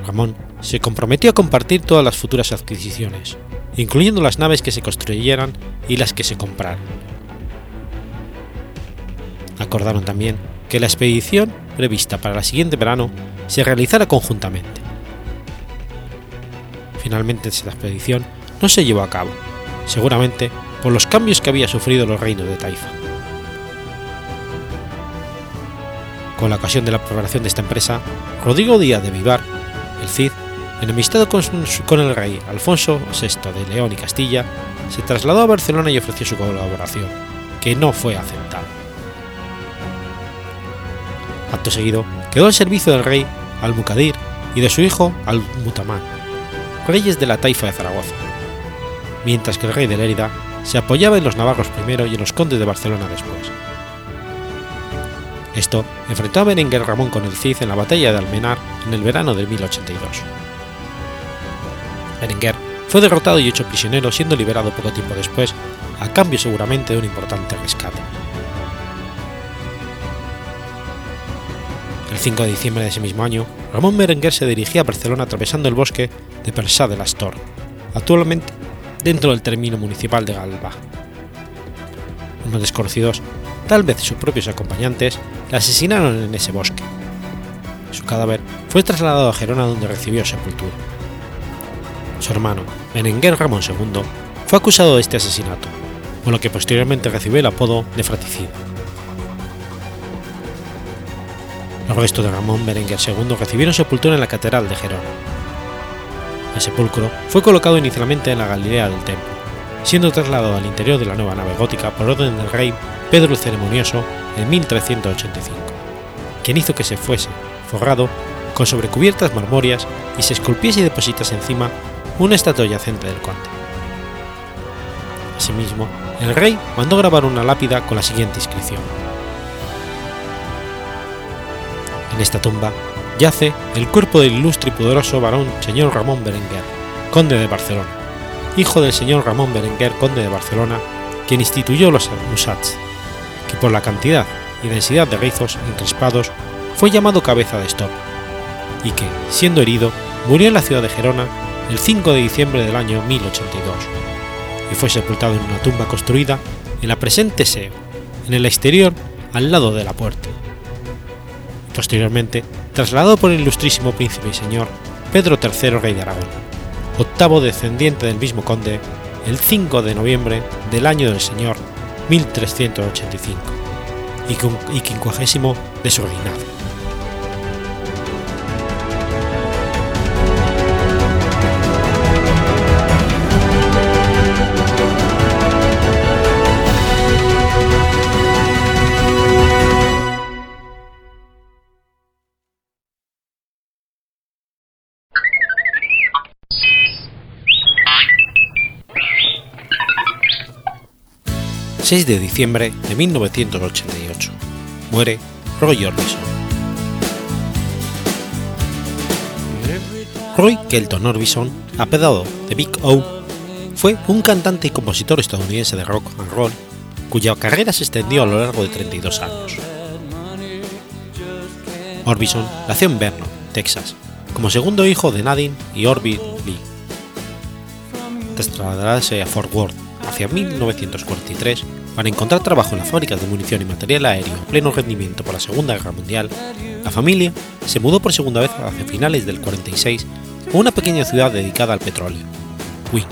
Ramón se comprometió a compartir todas las futuras adquisiciones, incluyendo las naves que se construyeran y las que se compraran. Acordaron también que la expedición prevista para el siguiente verano se realizara conjuntamente. Finalmente esta expedición no se llevó a cabo, seguramente por los cambios que había sufrido los reinos de Taifa. Con la ocasión de la preparación de esta empresa, Rodrigo Díaz de Vivar, el Cid, enemistado con, con el rey Alfonso VI de León y Castilla, se trasladó a Barcelona y ofreció su colaboración, que no fue aceptada. Acto seguido, quedó al servicio del rey Al-Mucadir y de su hijo Al-Mutamán, reyes de la Taifa de Zaragoza, mientras que el rey de Lérida se apoyaba en los navarros primero y en los condes de Barcelona después. Esto enfrentó a Berenguer Ramón con el Cid en la batalla de Almenar en el verano de 1082. Berenguer fue derrotado y hecho prisionero siendo liberado poco tiempo después, a cambio seguramente de un importante rescate. El 5 de diciembre de ese mismo año, Ramón Berenguer se dirigía a Barcelona atravesando el bosque de Persá de las Tor, actualmente dentro del término municipal de Galba. Unos desconocidos tal vez sus propios acompañantes, la asesinaron en ese bosque. Su cadáver fue trasladado a Gerona donde recibió sepultura. Su hermano, Berenguer Ramón II, fue acusado de este asesinato, por lo que posteriormente recibió el apodo de fratricida. Los restos de Ramón Berenguer II recibieron sepultura en la Catedral de Gerona. El sepulcro fue colocado inicialmente en la Galilea del Templo, siendo trasladado al interior de la nueva nave gótica por orden del rey Pedro el Ceremonioso en 1385, quien hizo que se fuese forrado con sobrecubiertas marmóreas y se esculpiese y depositase encima una estatua yacente del conde. Asimismo, el rey mandó grabar una lápida con la siguiente inscripción. En esta tumba yace el cuerpo del ilustre y poderoso varón señor Ramón Berenguer, conde de Barcelona, hijo del señor Ramón Berenguer, conde de Barcelona, quien instituyó los musats, que por la cantidad y densidad de rizos encrespados fue llamado cabeza de stop, y que, siendo herido, murió en la ciudad de Gerona el 5 de diciembre del año 1082, y fue sepultado en una tumba construida en la presente SEO, en el exterior al lado de la puerta. Posteriormente, trasladado por el ilustrísimo príncipe y señor Pedro III, rey de Aragón, octavo descendiente del mismo conde, el 5 de noviembre del año del señor 1385, y quincuagésimo de su reinado. 6 de diciembre de 1988. Muere Roy Orbison. Roy Kelton Orbison, apedado de Big O, fue un cantante y compositor estadounidense de rock and roll cuya carrera se extendió a lo largo de 32 años. Orbison nació en Vernon, Texas, como segundo hijo de Nadine y Orville Lee. Tras trasladarse a Fort Worth hacia 1943, para encontrar trabajo en las fábricas de munición y material aéreo a pleno rendimiento por la Segunda Guerra Mundial, la familia se mudó por segunda vez hacia finales del 46 a una pequeña ciudad dedicada al petróleo, Wink.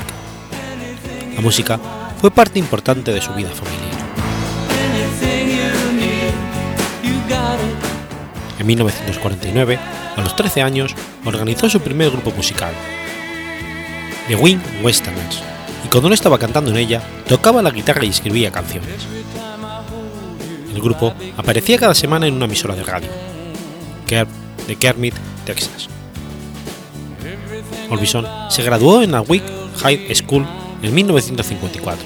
La música fue parte importante de su vida familiar. En 1949, a los 13 años, organizó su primer grupo musical, The Wing Westerners, y cuando no estaba cantando en ella, tocaba la guitarra y escribía canciones. El grupo aparecía cada semana en una emisora de radio, de Kermit, Texas. Orbison se graduó en la Wick High School en 1954.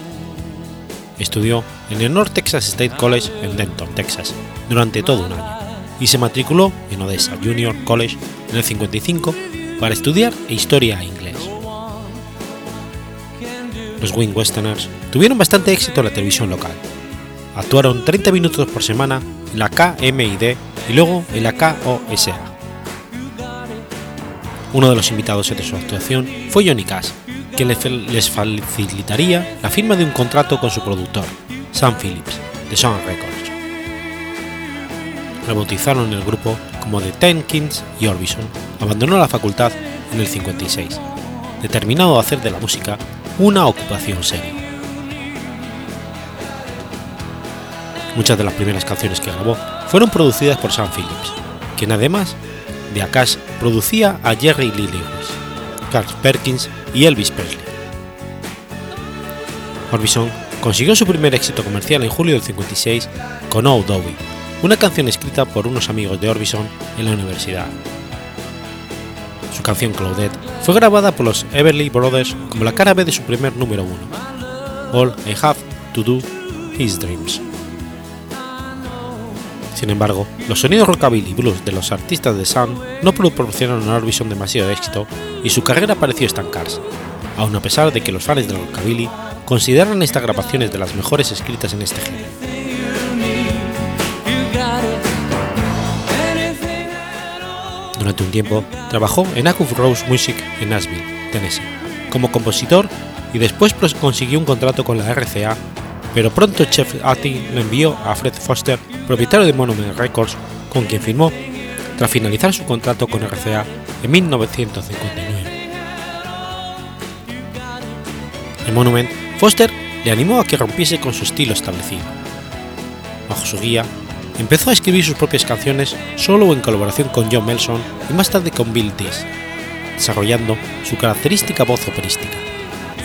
Estudió en el North Texas State College en Denton, Texas, durante todo un año, y se matriculó en Odessa Junior College en el 55 para estudiar historia e inglés los Wing Westerners tuvieron bastante éxito en la televisión local. Actuaron 30 minutos por semana en la KMID y luego en la KOSA. Uno de los invitados de su actuación fue Johnny Cash, quien les facilitaría la firma de un contrato con su productor, Sam Phillips, de Sound Records. Rebautizaron el grupo como The Ten Kings y Orbison abandonó la facultad en el 56, determinado a hacer de la música una ocupación seria. Muchas de las primeras canciones que grabó fueron producidas por Sam Phillips, quien además de Akash producía a Jerry Lee Lewis, Carl Perkins y Elvis Presley. Orbison consiguió su primer éxito comercial en julio del 56 con Oh Dowie, una canción escrita por unos amigos de Orbison en la universidad. Su canción Claudette fue grabada por los Everly Brothers como la cara B de su primer número uno, All I Have to Do His Dreams. Sin embargo, los sonidos rockabilly blues de los artistas de Sun no proporcionaron a Orbison demasiado éxito y su carrera pareció estancarse, aun a pesar de que los fans del rockabilly consideran estas grabaciones de las mejores escritas en este género. Durante un tiempo trabajó en Acuf Rose Music en Nashville, Tennessee, como compositor y después consiguió un contrato con la RCA, pero pronto Chef Ati lo envió a Fred Foster, propietario de Monument Records, con quien firmó tras finalizar su contrato con RCA en 1959. En Monument, Foster le animó a que rompiese con su estilo establecido. Bajo su guía, empezó a escribir sus propias canciones solo o en colaboración con John Melson y más tarde con Bill Dees, desarrollando su característica voz operística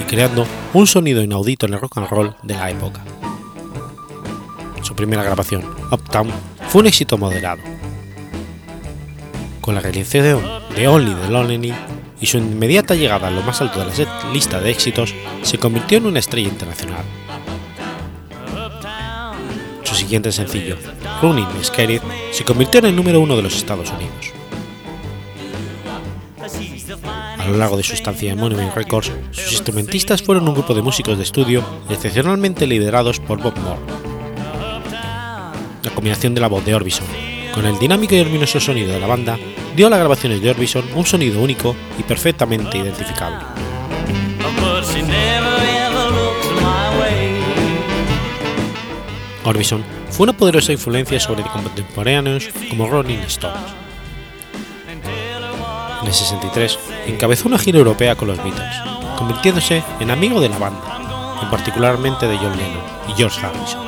y creando un sonido inaudito en el rock and roll de la época. Su primera grabación, Uptown, fue un éxito moderado. Con la realización de Only the Lonely y su inmediata llegada a lo más alto de la lista de éxitos, se convirtió en una estrella internacional. Siguiente sencillo, Running Scared, se convirtió en el número uno de los Estados Unidos. A lo largo de su estancia en Monument Records, sus instrumentistas fueron un grupo de músicos de estudio excepcionalmente liderados por Bob Moore. La combinación de la voz de Orbison con el dinámico y luminoso sonido de la banda dio a las grabaciones de Orbison un sonido único y perfectamente identificable. Orbison fue una poderosa influencia sobre contemporáneos como Rolling Stones. En el 63 encabezó una gira europea con los Beatles, convirtiéndose en amigo de la banda, en particularmente de John Lennon y George Harrison.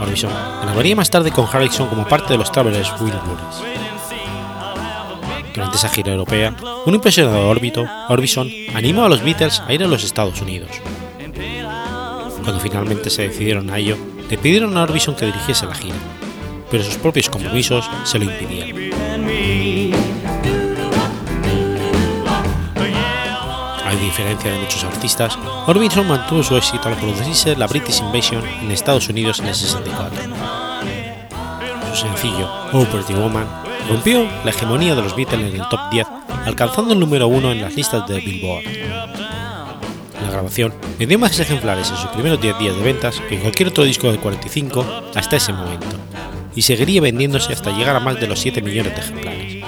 Orbison grabaría más tarde con Harrison como parte de los Travelers Wilburys. Durante esa gira europea, un impresionado Orbito, Orbison animó a los Beatles a ir a los Estados Unidos. Cuando finalmente se decidieron a ello, le pidieron a Orbison que dirigiese la gira, pero sus propios compromisos se lo impidían. A diferencia de muchos artistas, Orbison mantuvo su éxito al producirse la British Invasion en Estados Unidos en el 64. Su sencillo, Oh Pretty Woman, rompió la hegemonía de los Beatles en el top 10, alcanzando el número 1 en las listas de Billboard. Grabación vendió más ejemplares en sus primeros 10 días de ventas que cualquier otro disco de 45 hasta ese momento, y seguiría vendiéndose hasta llegar a más de los 7 millones de ejemplares.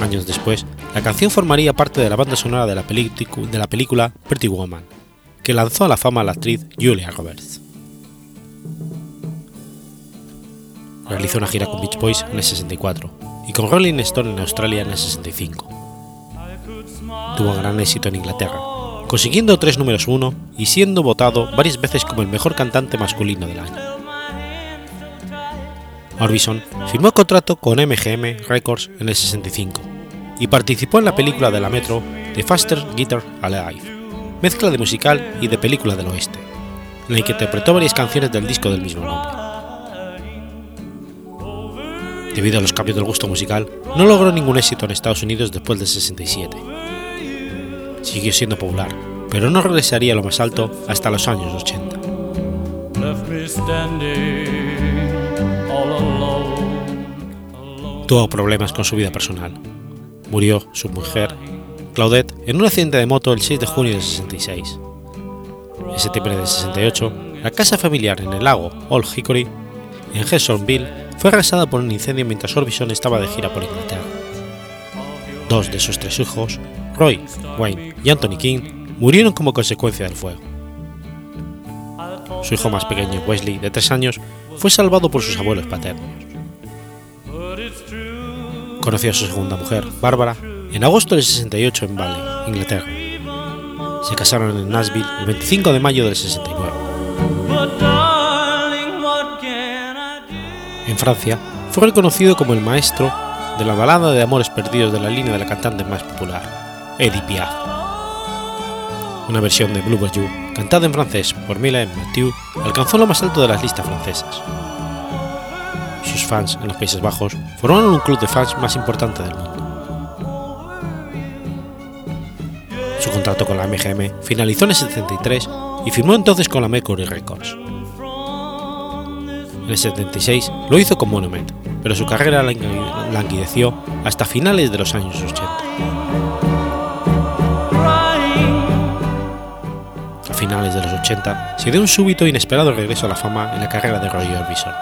Años después, la canción formaría parte de la banda sonora de la, de la película Pretty Woman, que lanzó a la fama a la actriz Julia Roberts. Realizó una gira con Beach Boys en el 64 y con Rolling Stone en Australia en el 65. Tuvo gran éxito en Inglaterra, consiguiendo tres números uno y siendo votado varias veces como el mejor cantante masculino del año. Orbison firmó contrato con MGM Records en el 65 y participó en la película de la Metro The Faster Guitar Alive, mezcla de musical y de película del oeste, en la que interpretó varias canciones del disco del mismo nombre. Debido a los cambios del gusto musical, no logró ningún éxito en Estados Unidos después del 67. Siguió siendo popular, pero no regresaría a lo más alto hasta los años 80. Tuvo problemas con su vida personal. Murió su mujer, Claudette, en un accidente de moto el 6 de junio del 66. En septiembre del 68, la casa familiar en el lago Old Hickory, en Hendersonville, fue arrasada por un incendio mientras Orbison estaba de gira por Inglaterra. Dos de sus tres hijos, Roy, Wayne y Anthony King, murieron como consecuencia del fuego. Su hijo más pequeño, Wesley, de tres años, fue salvado por sus abuelos paternos. Conoció a su segunda mujer, Bárbara, en agosto del 68 en Bali, Inglaterra. Se casaron en Nashville el 25 de mayo del 69. En Francia, fue reconocido como el maestro de la balada de amores perdidos de la línea de la cantante más popular, Edith Piaf. Una versión de Blue You, cantada en francés por Mylène Mathieu, alcanzó lo más alto de las listas francesas. Sus fans en los Países Bajos formaron un club de fans más importante del mundo. Su contrato con la MGM finalizó en el 73 y firmó entonces con la Mercury Records. En el 76 lo hizo con Monument, pero su carrera languideció hasta finales de los años 80. Finales de los 80 se dio un súbito e inesperado regreso a la fama en la carrera de Roy Orbison,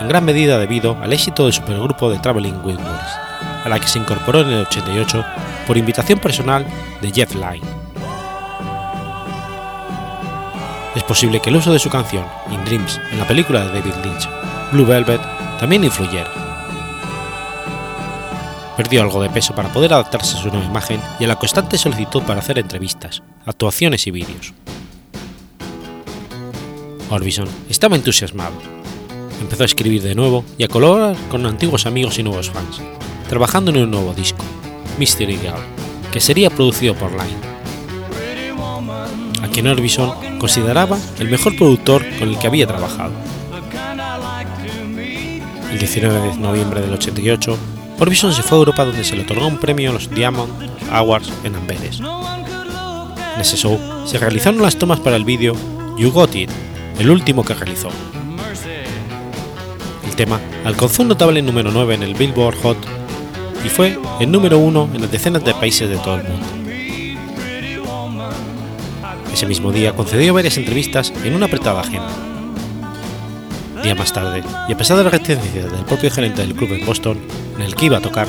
en gran medida debido al éxito del supergrupo de Traveling Wilburys, a la que se incorporó en el 88 por invitación personal de Jeff Lynne. Es posible que el uso de su canción In Dreams en la película de David Lynch, Blue Velvet, también influyeron. Perdió algo de peso para poder adaptarse a su nueva imagen y a la constante solicitud para hacer entrevistas, actuaciones y vídeos. Orbison estaba entusiasmado. Empezó a escribir de nuevo y a colaborar con antiguos amigos y nuevos fans, trabajando en un nuevo disco, Mystery Girl, que sería producido por Line. A quien Orbison consideraba el mejor productor con el que había trabajado. El 19 de noviembre del 88, Orbison se fue a Europa donde se le otorgó un premio a los Diamond Awards en Amberes. En ese show se realizaron las tomas para el vídeo You Got It, el último que realizó. El tema alcanzó un notable número 9 en el Billboard Hot y fue el número 1 en las decenas de países de todo el mundo. Ese mismo día concedió varias entrevistas en una apretada agenda. Día más tarde, y a pesar de la resistencia del propio gerente del club en Boston, en el que iba a tocar,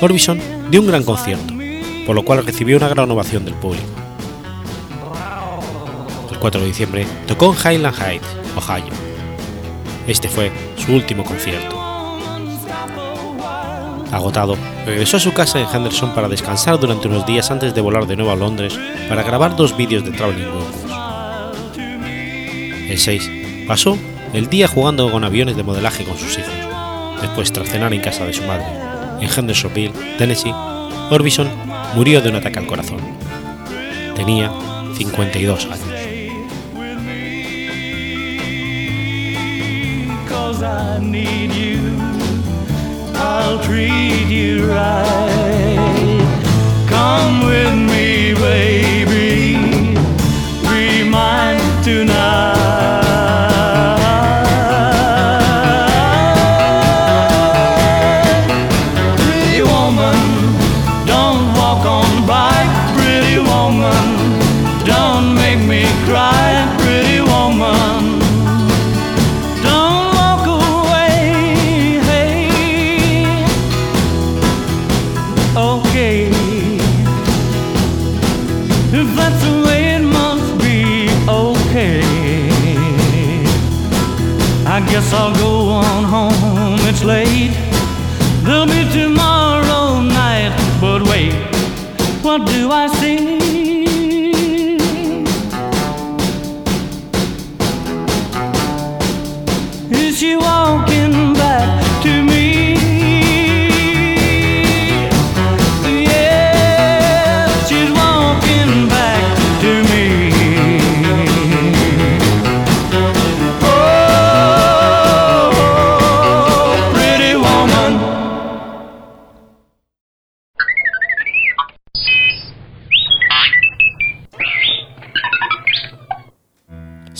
Orbison dio un gran concierto, por lo cual recibió una gran ovación del público. El 4 de diciembre tocó en Highland Heights, Ohio. Este fue su último concierto. Agotado, regresó a su casa en Henderson para descansar durante unos días antes de volar de nuevo a Londres para grabar dos vídeos de Traveling Wilburys. El 6 pasó el día jugando con aviones de modelaje con sus hijos. Después, tras cenar en casa de su madre, en Hendersonville, Tennessee, Orbison murió de un ataque al corazón. Tenía 52 años. I need you. I'll treat you right. Come with me, baby. Be mine tonight.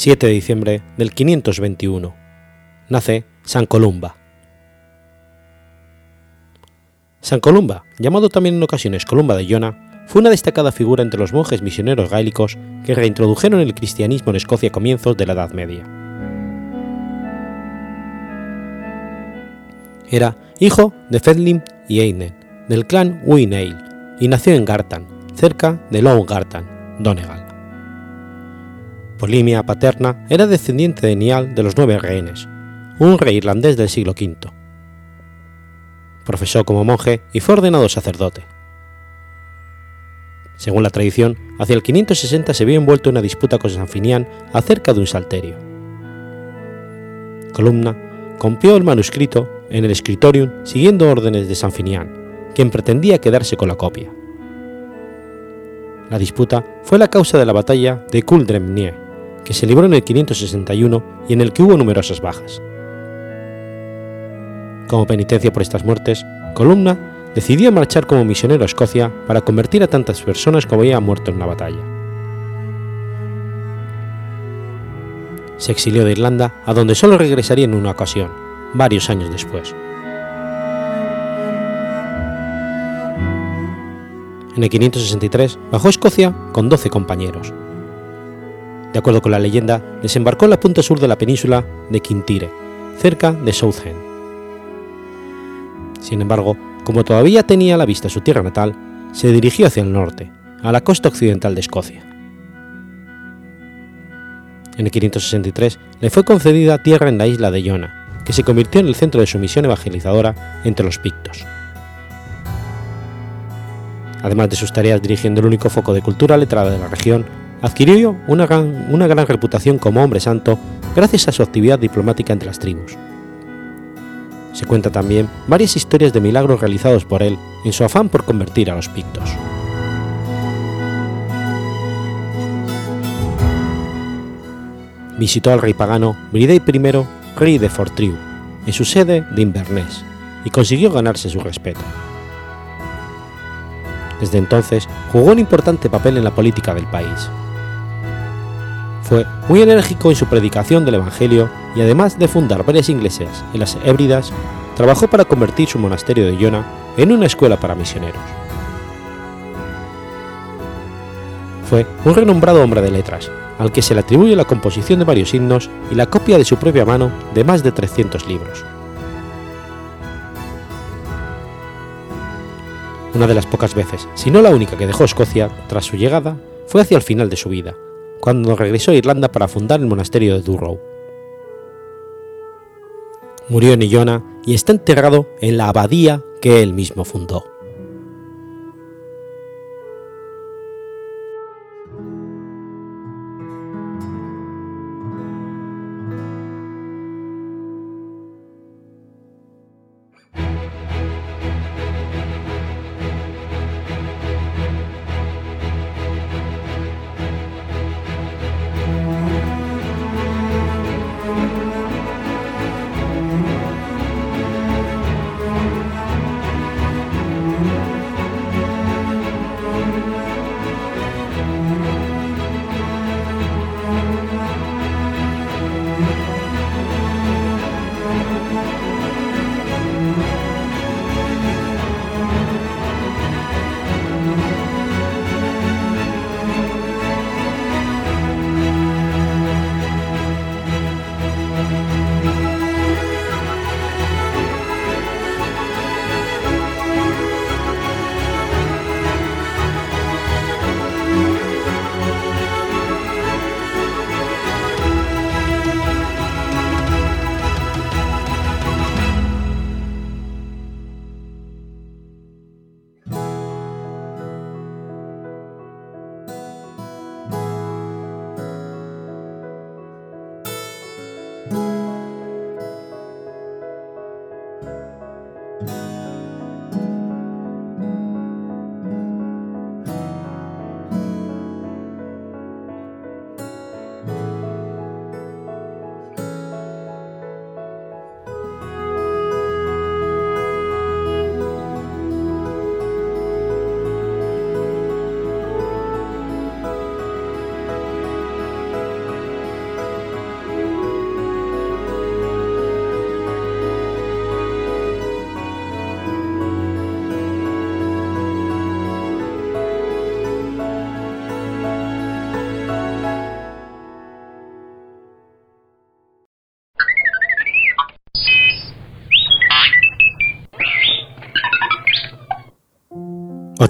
7 de diciembre del 521. Nace San Columba. San Columba, llamado también en ocasiones Columba de Iona, fue una destacada figura entre los monjes misioneros gaélicos que reintrodujeron el cristianismo en Escocia a comienzos de la Edad Media. Era hijo de Fedlin y Einen, del clan Uineil, y nació en Gartan, cerca de Low Gartan, Donegal. Por línea paterna era descendiente de Nial de los Nueve Rehenes, un rey irlandés del siglo V. Profesó como monje y fue ordenado sacerdote. Según la tradición, hacia el 560 se vio envuelto en una disputa con San Finián acerca de un salterio. Columna copió el manuscrito en el Scriptorium siguiendo órdenes de San Finián, quien pretendía quedarse con la copia. La disputa fue la causa de la batalla de Culdremnie, que se libró en el 561 y en el que hubo numerosas bajas. Como penitencia por estas muertes, Columna decidió marchar como misionero a Escocia para convertir a tantas personas como habían muerto en la batalla. Se exilió de Irlanda, a donde solo regresaría en una ocasión, varios años después. En el 563 bajó a Escocia con 12 compañeros. De acuerdo con la leyenda, desembarcó en la punta sur de la península de Quintire, cerca de Southend. Sin embargo, como todavía tenía a la vista su tierra natal, se dirigió hacia el norte, a la costa occidental de Escocia. En el 563 le fue concedida tierra en la isla de Iona, que se convirtió en el centro de su misión evangelizadora entre los pictos. Además de sus tareas dirigiendo el único foco de cultura letrada de la región, adquirió una gran, una gran reputación como hombre santo gracias a su actividad diplomática entre las tribus. Se cuenta también varias historias de milagros realizados por él en su afán por convertir a los pictos. Visitó al rey pagano Bridey I, rey de Fortriu, en su sede de Inverness, y consiguió ganarse su respeto. Desde entonces jugó un importante papel en la política del país. Fue muy enérgico en su predicación del Evangelio y además de fundar varias iglesias en las Hébridas, trabajó para convertir su monasterio de Iona en una escuela para misioneros. Fue un renombrado hombre de letras, al que se le atribuye la composición de varios himnos y la copia de su propia mano de más de 300 libros. Una de las pocas veces, si no la única que dejó Escocia tras su llegada, fue hacia el final de su vida, cuando regresó a Irlanda para fundar el monasterio de Durrow. Murió en Illona y está enterrado en la abadía que él mismo fundó.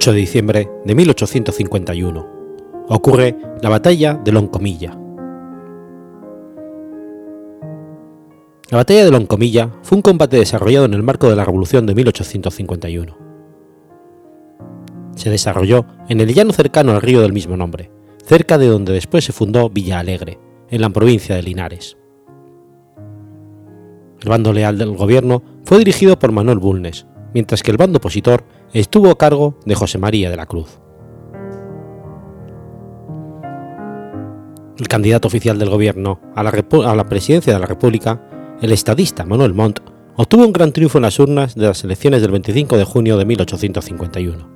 8 de diciembre de 1851. Ocurre la batalla de Loncomilla. La batalla de Loncomilla fue un combate desarrollado en el marco de la Revolución de 1851. Se desarrolló en el llano cercano al río del mismo nombre, cerca de donde después se fundó Villa Alegre, en la provincia de Linares. El bando leal del gobierno fue dirigido por Manuel Bulnes, mientras que el bando opositor estuvo a cargo de José María de la Cruz. El candidato oficial del gobierno a la, presidencia de la República, el estadista Manuel Montt, obtuvo un gran triunfo en las urnas de las elecciones del 25 de junio de 1851.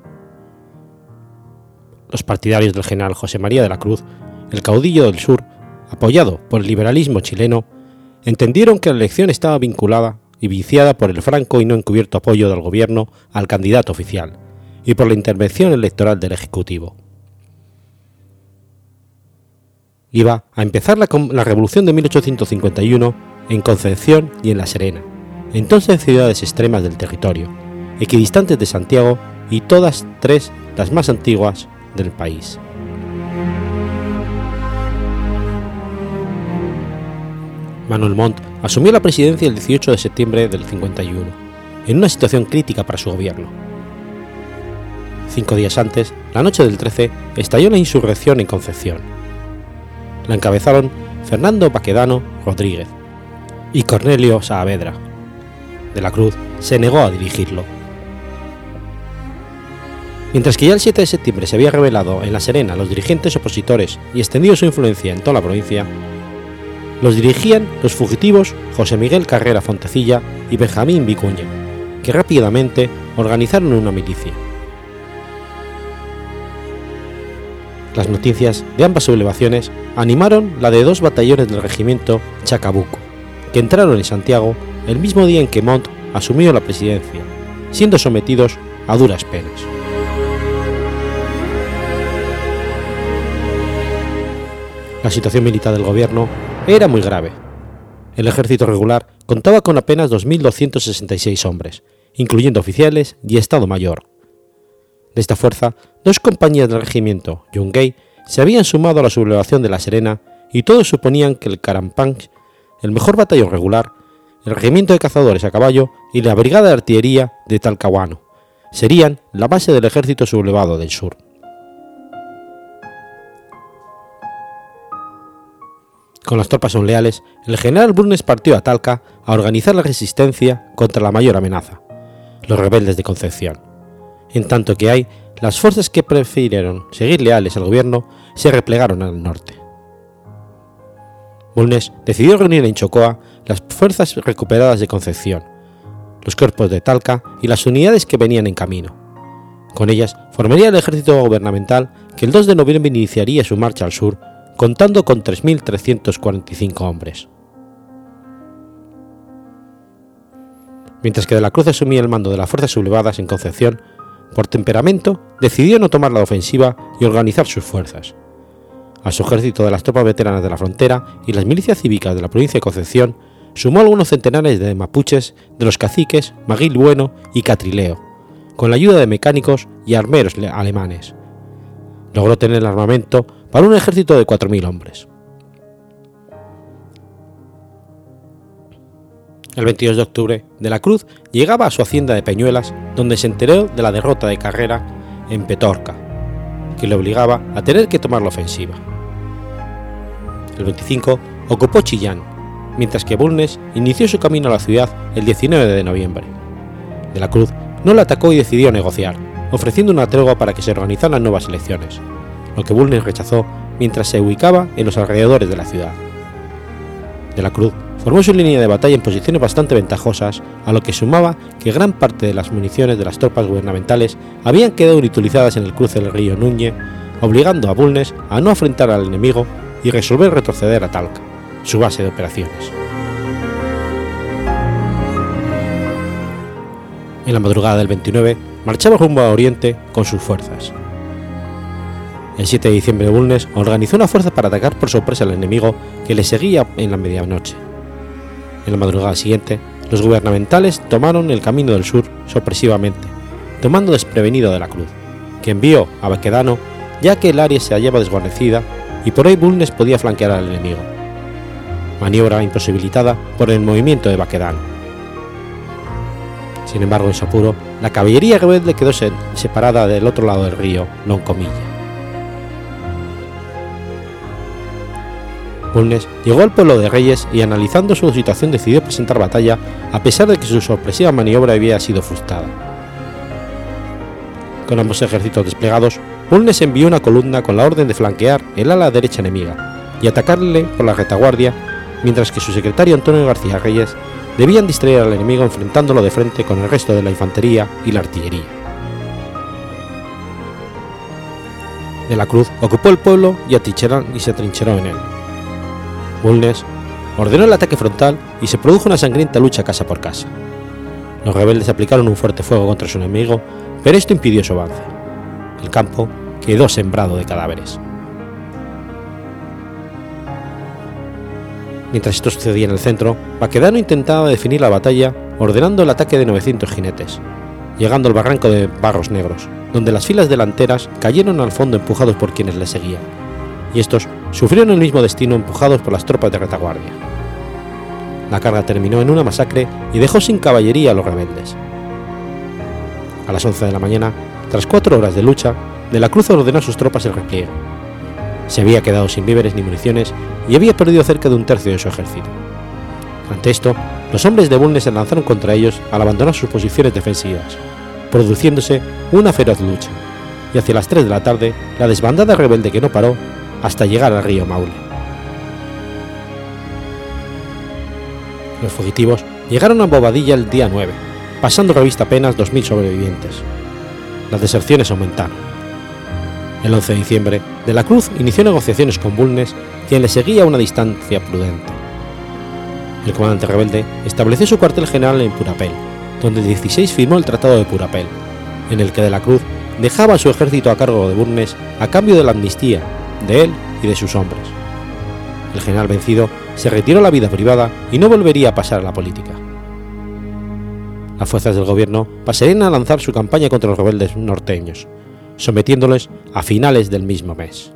Los partidarios del general José María de la Cruz, el caudillo del sur, apoyado por el liberalismo chileno, entendieron que la elección estaba vinculada y viciada por el franco y no encubierto apoyo del gobierno al candidato oficial y por la intervención electoral del Ejecutivo. Iba a empezar la, la revolución de 1851 en Concepción y en La Serena, entonces ciudades extremas del territorio, equidistantes de Santiago y todas tres las más antiguas del país. Manuel Montt asumió la presidencia el 18 de septiembre del 51, en una situación crítica para su gobierno. Cinco días antes, la noche del 13, estalló la insurrección en Concepción. La encabezaron Fernando Paquedano Rodríguez y Cornelio Saavedra. De la Cruz se negó a dirigirlo. Mientras que ya el 7 de septiembre se había revelado en La Serena los dirigentes opositores y extendido su influencia en toda la provincia, los dirigían los fugitivos José Miguel Carrera Fontecilla y Benjamín Vicuña, que rápidamente organizaron una milicia. Las noticias de ambas sublevaciones animaron la de dos batallones del regimiento Chacabuco, que entraron en Santiago el mismo día en que Montt asumió la presidencia, siendo sometidos a duras penas. La situación militar del gobierno era muy grave. El ejército regular contaba con apenas 2.266 hombres, incluyendo oficiales y Estado Mayor. De esta fuerza, dos compañías del regimiento Yungay se habían sumado a la sublevación de La Serena y todos suponían que el Carampanch, el mejor batallón regular, el regimiento de cazadores a caballo y la brigada de artillería de Talcahuano serían la base del ejército sublevado del sur. Con las tropas leales, el general Bulnes partió a Talca a organizar la resistencia contra la mayor amenaza, los rebeldes de Concepción, en tanto que hay las fuerzas que prefirieron seguir leales al gobierno se replegaron al norte. Bulnes decidió reunir en Chocoa las fuerzas recuperadas de Concepción, los cuerpos de Talca y las unidades que venían en camino. Con ellas formaría el ejército gubernamental que el 2 de noviembre iniciaría su marcha al sur contando con 3.345 hombres. Mientras que de la Cruz asumía el mando de las fuerzas sublevadas en Concepción, por temperamento decidió no tomar la ofensiva y organizar sus fuerzas. A su ejército de las tropas veteranas de la frontera y las milicias cívicas de la provincia de Concepción sumó algunos centenares de mapuches de los caciques Maguil Bueno y Catrileo, con la ayuda de mecánicos y armeros alemanes. Logró tener el armamento para un ejército de 4.000 hombres. El 22 de octubre, De la Cruz llegaba a su hacienda de Peñuelas, donde se enteró de la derrota de Carrera en Petorca, que le obligaba a tener que tomar la ofensiva. El 25 ocupó Chillán, mientras que Bulnes inició su camino a la ciudad el 19 de noviembre. De la Cruz no la atacó y decidió negociar, ofreciendo una tregua para que se organizaran nuevas elecciones, lo que Bulnes rechazó mientras se ubicaba en los alrededores de la ciudad. De la Cruz formó su línea de batalla en posiciones bastante ventajosas, a lo que sumaba que gran parte de las municiones de las tropas gubernamentales habían quedado inutilizadas en el cruce del río Núñez, obligando a Bulnes a no afrontar al enemigo y resolver retroceder a Talca, su base de operaciones. En la madrugada del 29 marchaba rumbo a Oriente con sus fuerzas. El 7 de diciembre Bulnes organizó una fuerza para atacar por sorpresa al enemigo que le seguía en la medianoche. En la madrugada siguiente, los gubernamentales tomaron el camino del sur sorpresivamente, tomando desprevenido de la cruz, que envió a Baquedano ya que el área se hallaba desguarnecida y por ahí Bulnes podía flanquear al enemigo. Maniobra imposibilitada por el movimiento de Baquedano. Sin embargo, en su apuro, la caballería rebelde quedó separada del otro lado del río Loncomilla. Bulnes llegó al pueblo de Reyes y analizando su situación decidió presentar batalla a pesar de que su sorpresiva maniobra había sido frustrada. Con ambos ejércitos desplegados, Bulnes envió una columna con la orden de flanquear el ala derecha enemiga y atacarle por la retaguardia, mientras que su secretario Antonio García Reyes debían distraer al enemigo enfrentándolo de frente con el resto de la infantería y la artillería. De la Cruz ocupó el pueblo y, y se atrincheró en él. Bulnes ordenó el ataque frontal y se produjo una sangrienta lucha casa por casa. Los rebeldes aplicaron un fuerte fuego contra su enemigo, pero esto impidió su avance. El campo quedó sembrado de cadáveres. Mientras esto sucedía en el centro, Baquedano intentaba definir la batalla ordenando el ataque de 900 jinetes, llegando al barranco de Barros Negros, donde las filas delanteras cayeron al fondo empujados por quienes le seguían y estos sufrieron el mismo destino empujados por las tropas de retaguardia. la carga terminó en una masacre y dejó sin caballería a los rebeldes. A las 11 de la mañana, tras cuatro horas de lucha, De la Cruz ordenó a sus tropas el repliegue. Se había quedado sin víveres ni municiones y había perdido cerca de un tercio de su ejército. Ante esto, los hombres de Bulnes se lanzaron contra ellos al abandonar sus posiciones defensivas, produciéndose una feroz lucha, y hacia las 3 de la tarde la desbandada rebelde que no paró hasta llegar al río Maule. Los fugitivos llegaron a Bobadilla el día 9, pasando revista apenas 2.000 sobrevivientes. Las deserciones aumentaron. El 11 de diciembre, De la Cruz inició negociaciones con Bulnes, quien le seguía a una distancia prudente. El comandante rebelde estableció su cuartel general en Purapel, donde 16 firmó el Tratado de Purapel, en el que De la Cruz dejaba su ejército a cargo de Bulnes a cambio de la amnistía de él y de sus hombres. El general vencido se retiró a la vida privada y no volvería a pasar a la política. Las fuerzas del gobierno pasarían a lanzar su campaña contra los rebeldes norteños, sometiéndoles a finales del mismo mes.